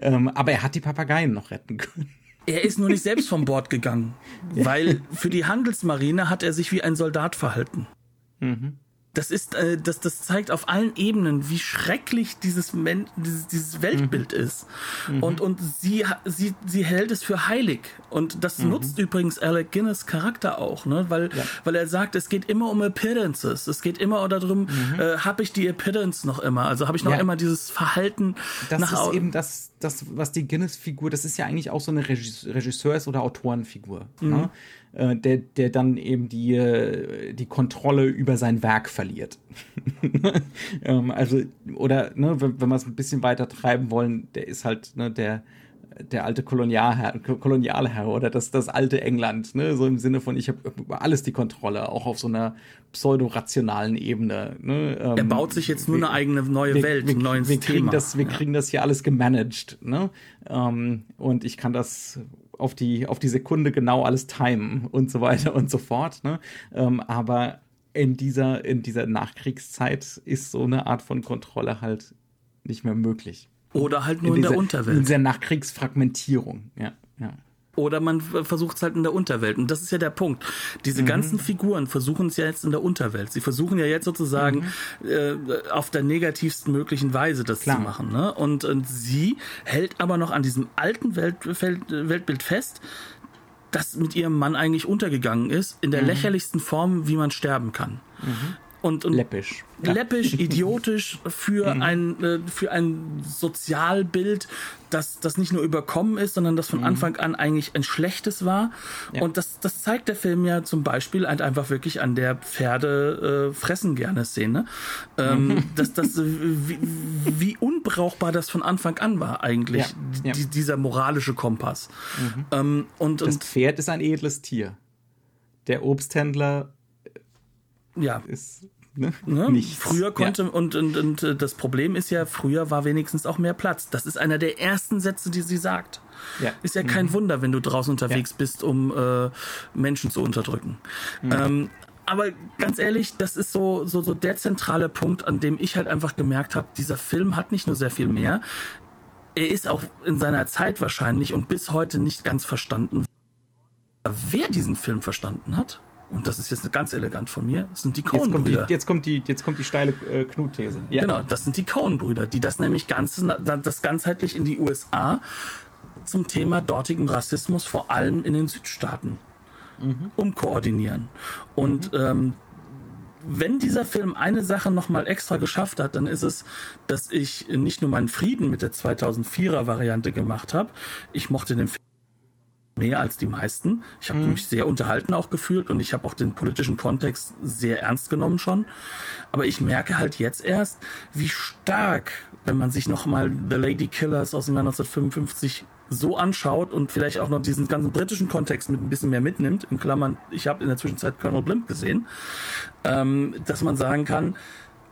ähm, aber er hat die Papageien noch retten können. Er ist nur nicht selbst vom Bord gegangen, weil für die Handelsmarine hat er sich wie ein Soldat verhalten. Mhm das ist, äh, das, das zeigt auf allen Ebenen, wie schrecklich dieses, Men dieses, dieses Weltbild mhm. ist. Mhm. Und, und sie, sie, sie hält es für heilig. Und das mhm. nutzt übrigens Alec Guinness Charakter auch, ne? weil, ja. weil er sagt, es geht immer um Appearances. Es geht immer darum, mhm. äh, habe ich die Appearance noch immer? Also habe ich noch ja. immer dieses Verhalten das nach ist eben das, das, was die Guinness-Figur, das ist ja eigentlich auch so eine Regisseurs- oder Autorenfigur. Ne? Äh, der, der dann eben die, äh, die Kontrolle über sein Werk verliert. <laughs> ähm, also, oder ne, wenn, wenn wir es ein bisschen weiter treiben wollen, der ist halt ne, der, der alte Kolonialherr, Kolonialherr oder das, das alte England, ne? so im Sinne von, ich habe über alles die Kontrolle, auch auf so einer pseudo-rationalen Ebene. Ne? Ähm, er baut sich jetzt nur wir, eine eigene neue wir, Welt, wir, ein neues wir kriegen Das, wir ja. kriegen das hier alles gemanagt. Ne? Ähm, und ich kann das auf die, auf die Sekunde genau alles timen und so weiter und so fort. Ne? Ähm, aber in dieser, in dieser Nachkriegszeit ist so eine Art von Kontrolle halt nicht mehr möglich. Oder halt nur in, in dieser, der Unterwelt. In dieser Nachkriegsfragmentierung, ja, ja. Oder man versucht es halt in der Unterwelt. Und das ist ja der Punkt. Diese mhm. ganzen Figuren versuchen es ja jetzt in der Unterwelt. Sie versuchen ja jetzt sozusagen mhm. äh, auf der negativsten möglichen Weise das Klar. zu machen. Ne? Und, und sie hält aber noch an diesem alten Welt, Weltbild fest, das mit ihrem Mann eigentlich untergegangen ist, in der mhm. lächerlichsten Form, wie man sterben kann. Mhm und, und läppisch. Läppisch, <laughs> idiotisch für mhm. ein äh, für ein Sozialbild, das das nicht nur überkommen ist, sondern das von mhm. Anfang an eigentlich ein schlechtes war. Ja. Und das das zeigt der Film ja zum Beispiel halt einfach wirklich an der Pferde äh, fressen gerne Szene, ähm, mhm. <laughs> dass das wie, wie, unbrauchbar das von Anfang an war eigentlich ja. Ja. Die, dieser moralische Kompass. Mhm. Ähm, und, das und Pferd ist ein edles Tier. Der Obsthändler ja. ist ne? Ne? Nichts. Früher konnte, ja. und, und, und äh, das Problem ist ja, früher war wenigstens auch mehr Platz. Das ist einer der ersten Sätze, die sie sagt. Ja. Ist ja kein mhm. Wunder, wenn du draußen unterwegs ja. bist, um äh, Menschen zu unterdrücken. Mhm. Ähm, aber ganz ehrlich, das ist so, so, so der zentrale Punkt, an dem ich halt einfach gemerkt habe, dieser Film hat nicht nur sehr viel mehr, er ist auch in seiner Zeit wahrscheinlich und bis heute nicht ganz verstanden. Wer diesen Film verstanden hat, und das ist jetzt ganz elegant von mir, das sind die Coen-Brüder. Jetzt, kommt die, jetzt kommt die steile äh, Knut-These. Ja. Genau, das sind die Coen-Brüder, die das nämlich ganz, das ganzheitlich in die USA zum Thema dortigen Rassismus, vor allem in den Südstaaten, mhm. umkoordinieren. Und mhm. ähm, wenn dieser Film eine Sache nochmal extra geschafft hat, dann ist es, dass ich nicht nur meinen Frieden mit der 2004er Variante gemacht habe. Ich mochte den Film mehr als die meisten. Ich habe mhm. mich sehr unterhalten auch gefühlt und ich habe auch den politischen Kontext sehr ernst genommen schon. Aber ich merke halt jetzt erst, wie stark, wenn man sich nochmal The Lady Killers aus dem Jahr 1955 so anschaut und vielleicht auch noch diesen ganzen britischen Kontext mit ein bisschen mehr mitnimmt, in Klammern, ich habe in der Zwischenzeit Colonel Blimp gesehen, ähm, dass man sagen kann,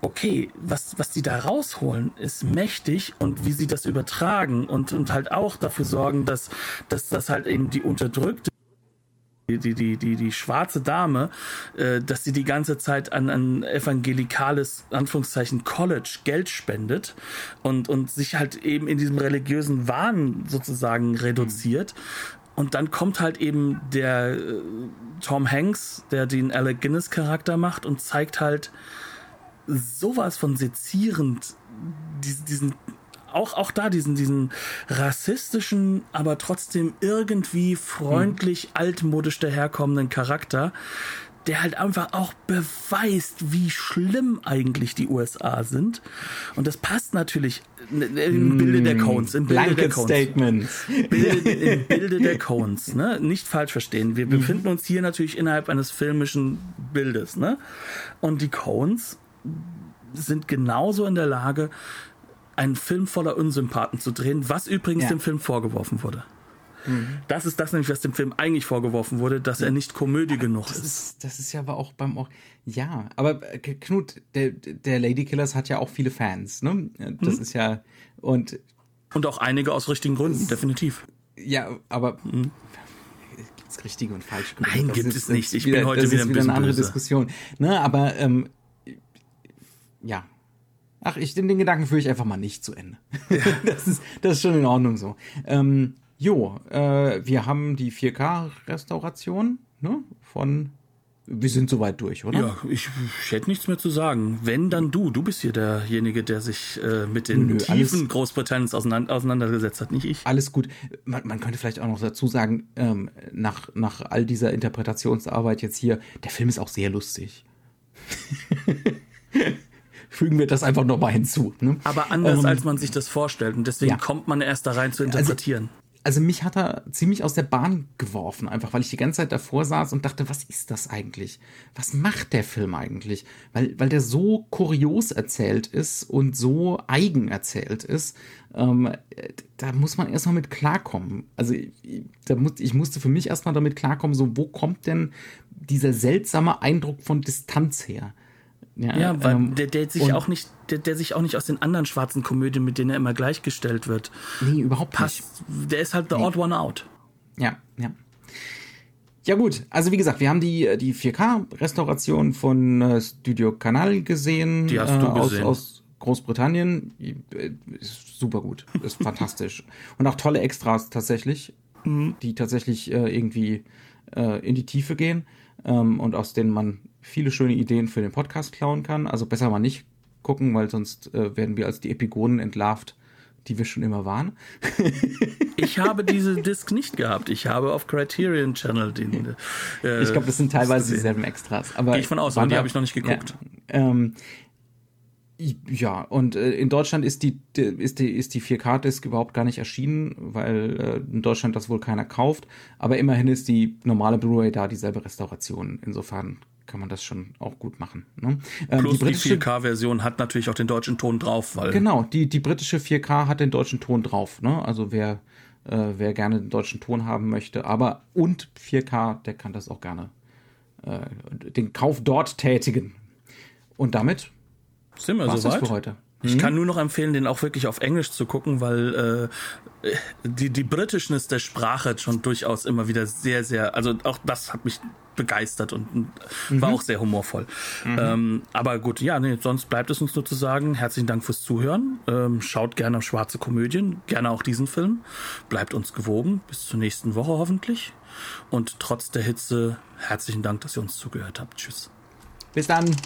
okay, was, was die da rausholen, ist mächtig und wie sie das übertragen und, und halt auch dafür sorgen, dass, dass das halt eben die unterdrückte die, die, die, die schwarze Dame, äh, dass sie die ganze Zeit an ein evangelikales, Anführungszeichen, College Geld spendet und, und sich halt eben in diesem religiösen Wahn sozusagen reduziert. Und dann kommt halt eben der äh, Tom Hanks, der den Alec Guinness Charakter macht und zeigt halt, sowas von sezierend diesen, diesen auch, auch da diesen, diesen rassistischen, aber trotzdem irgendwie freundlich, mhm. altmodisch daherkommenden Charakter, der halt einfach auch beweist, wie schlimm eigentlich die USA sind. Und das passt natürlich im Bilde der Cones. Im Bilde Blanket der Cones. Statements. Bilde, <laughs> Im Bilde der Cones. Ne? Nicht falsch verstehen. Wir mhm. befinden uns hier natürlich innerhalb eines filmischen Bildes. Ne? Und die Cones sind genauso in der Lage, einen Film voller Unsympathen zu drehen, was übrigens Ja. dem Film vorgeworfen wurde. Das ist das nämlich, was dem Film eigentlich vorgeworfen wurde, dass er nicht Komödie genug Das ist. ist, das ist ja aber auch beim Or Ja, aber äh, Knut, der, der Lady Killers hat ja auch viele Fans, ne? Das Mhm. ist ja. Und Und auch einige aus richtigen Gründen, definitiv. ja, aber gibt's richtige und falsche Gründe? Nein, Das gibt ist- es nicht. Ich bin heute das wieder ist ein wieder bisschen eine andere böse. Diskussion. Ne, aber ähm, ja. Ach, ich den, den Gedanken führe ich einfach mal nicht zu Ende. <laughs> das, ist, das ist schon in Ordnung so. Ähm, jo, äh, wir haben die 4K-Restauration ne, von. Wir sind soweit durch, oder? Ja, ich, ich hätte nichts mehr zu sagen. Wenn, dann du. Du bist hier derjenige, der sich äh, mit den Nö, Tiefen Großbritanniens auseinander, auseinandergesetzt hat, nicht ich. Alles gut. Man, man könnte vielleicht auch noch dazu sagen, ähm, nach, nach all dieser Interpretationsarbeit jetzt hier, der Film ist auch sehr lustig. <laughs> Fügen wir das einfach nochmal hinzu. Ne? Aber anders, Ähm, als man sich das vorstellt. Und deswegen ja. kommt man erst da rein zu interpretieren. Also mich hat er ziemlich aus der Bahn geworfen, einfach weil ich die ganze Zeit davor saß und dachte, was ist das eigentlich? Was macht der Film eigentlich? Weil, weil der so kurios erzählt ist und so eigen erzählt ist, ähm, da muss man erstmal mit klarkommen. Also ich, da muss, ich musste für mich erstmal damit klarkommen, so wo kommt denn dieser seltsame Eindruck von Distanz her? Ja, weil ähm, der, der sich auch nicht, der, der sich auch nicht aus den anderen schwarzen Komödien, mit denen er immer gleichgestellt wird, Nee, überhaupt nicht. passt. Der ist halt the odd one out. Ja, ja. Ja gut, also wie gesagt, wir haben die, die 4K-Restauration von äh, Studio Canal gesehen. Die hast du äh, aus, gesehen. aus Großbritannien. Äh, Ist super gut, ist <laughs> fantastisch. Und auch tolle Extras tatsächlich, Mhm. die tatsächlich äh, irgendwie äh, in die Tiefe gehen ähm, und aus denen man viele schöne Ideen für den Podcast klauen kann. Also besser mal nicht gucken, weil sonst äh, werden wir als die Epigonen entlarvt, die wir schon immer waren. <laughs> Ich habe diese Disc nicht gehabt. Ich habe auf Criterion Channel den. Äh, Ich glaube, das sind teilweise dieselben Extras. Aber Gehe ich von aus, aber die habe ich noch nicht geguckt. Ja, ähm, ja und äh, in Deutschland ist die, die ist die ist die 4K-Disc überhaupt gar nicht erschienen, weil äh, in Deutschland das wohl keiner kauft. Aber immerhin ist die normale Blu-ray da dieselbe Restauration. Insofern kann man das schon auch gut machen. Ne? Ähm, Plus die, britische 4K-Version hat natürlich auch den deutschen Ton drauf, weil Genau, die, die britische 4K hat den deutschen Ton drauf. Ne? Also wer, äh, wer gerne den deutschen Ton haben möchte, aber und 4K, der kann das auch gerne äh, den Kauf dort tätigen. Und damit sind wir soweit. für heute. Ich kann nur noch empfehlen, den auch wirklich auf Englisch zu gucken, weil äh, die, die Britishness der Sprache schon durchaus immer wieder sehr, sehr, also auch das hat mich begeistert und, und war auch sehr humorvoll. Ähm, aber gut, ja, nee, sonst bleibt es uns nur zu sagen, herzlichen Dank fürs Zuhören. Ähm, schaut gerne auf schwarze Komödien, gerne auch diesen Film. Bleibt uns gewogen. Bis zur nächsten Woche hoffentlich. Und trotz der Hitze, herzlichen Dank, dass ihr uns zugehört habt. Tschüss. Bis dann.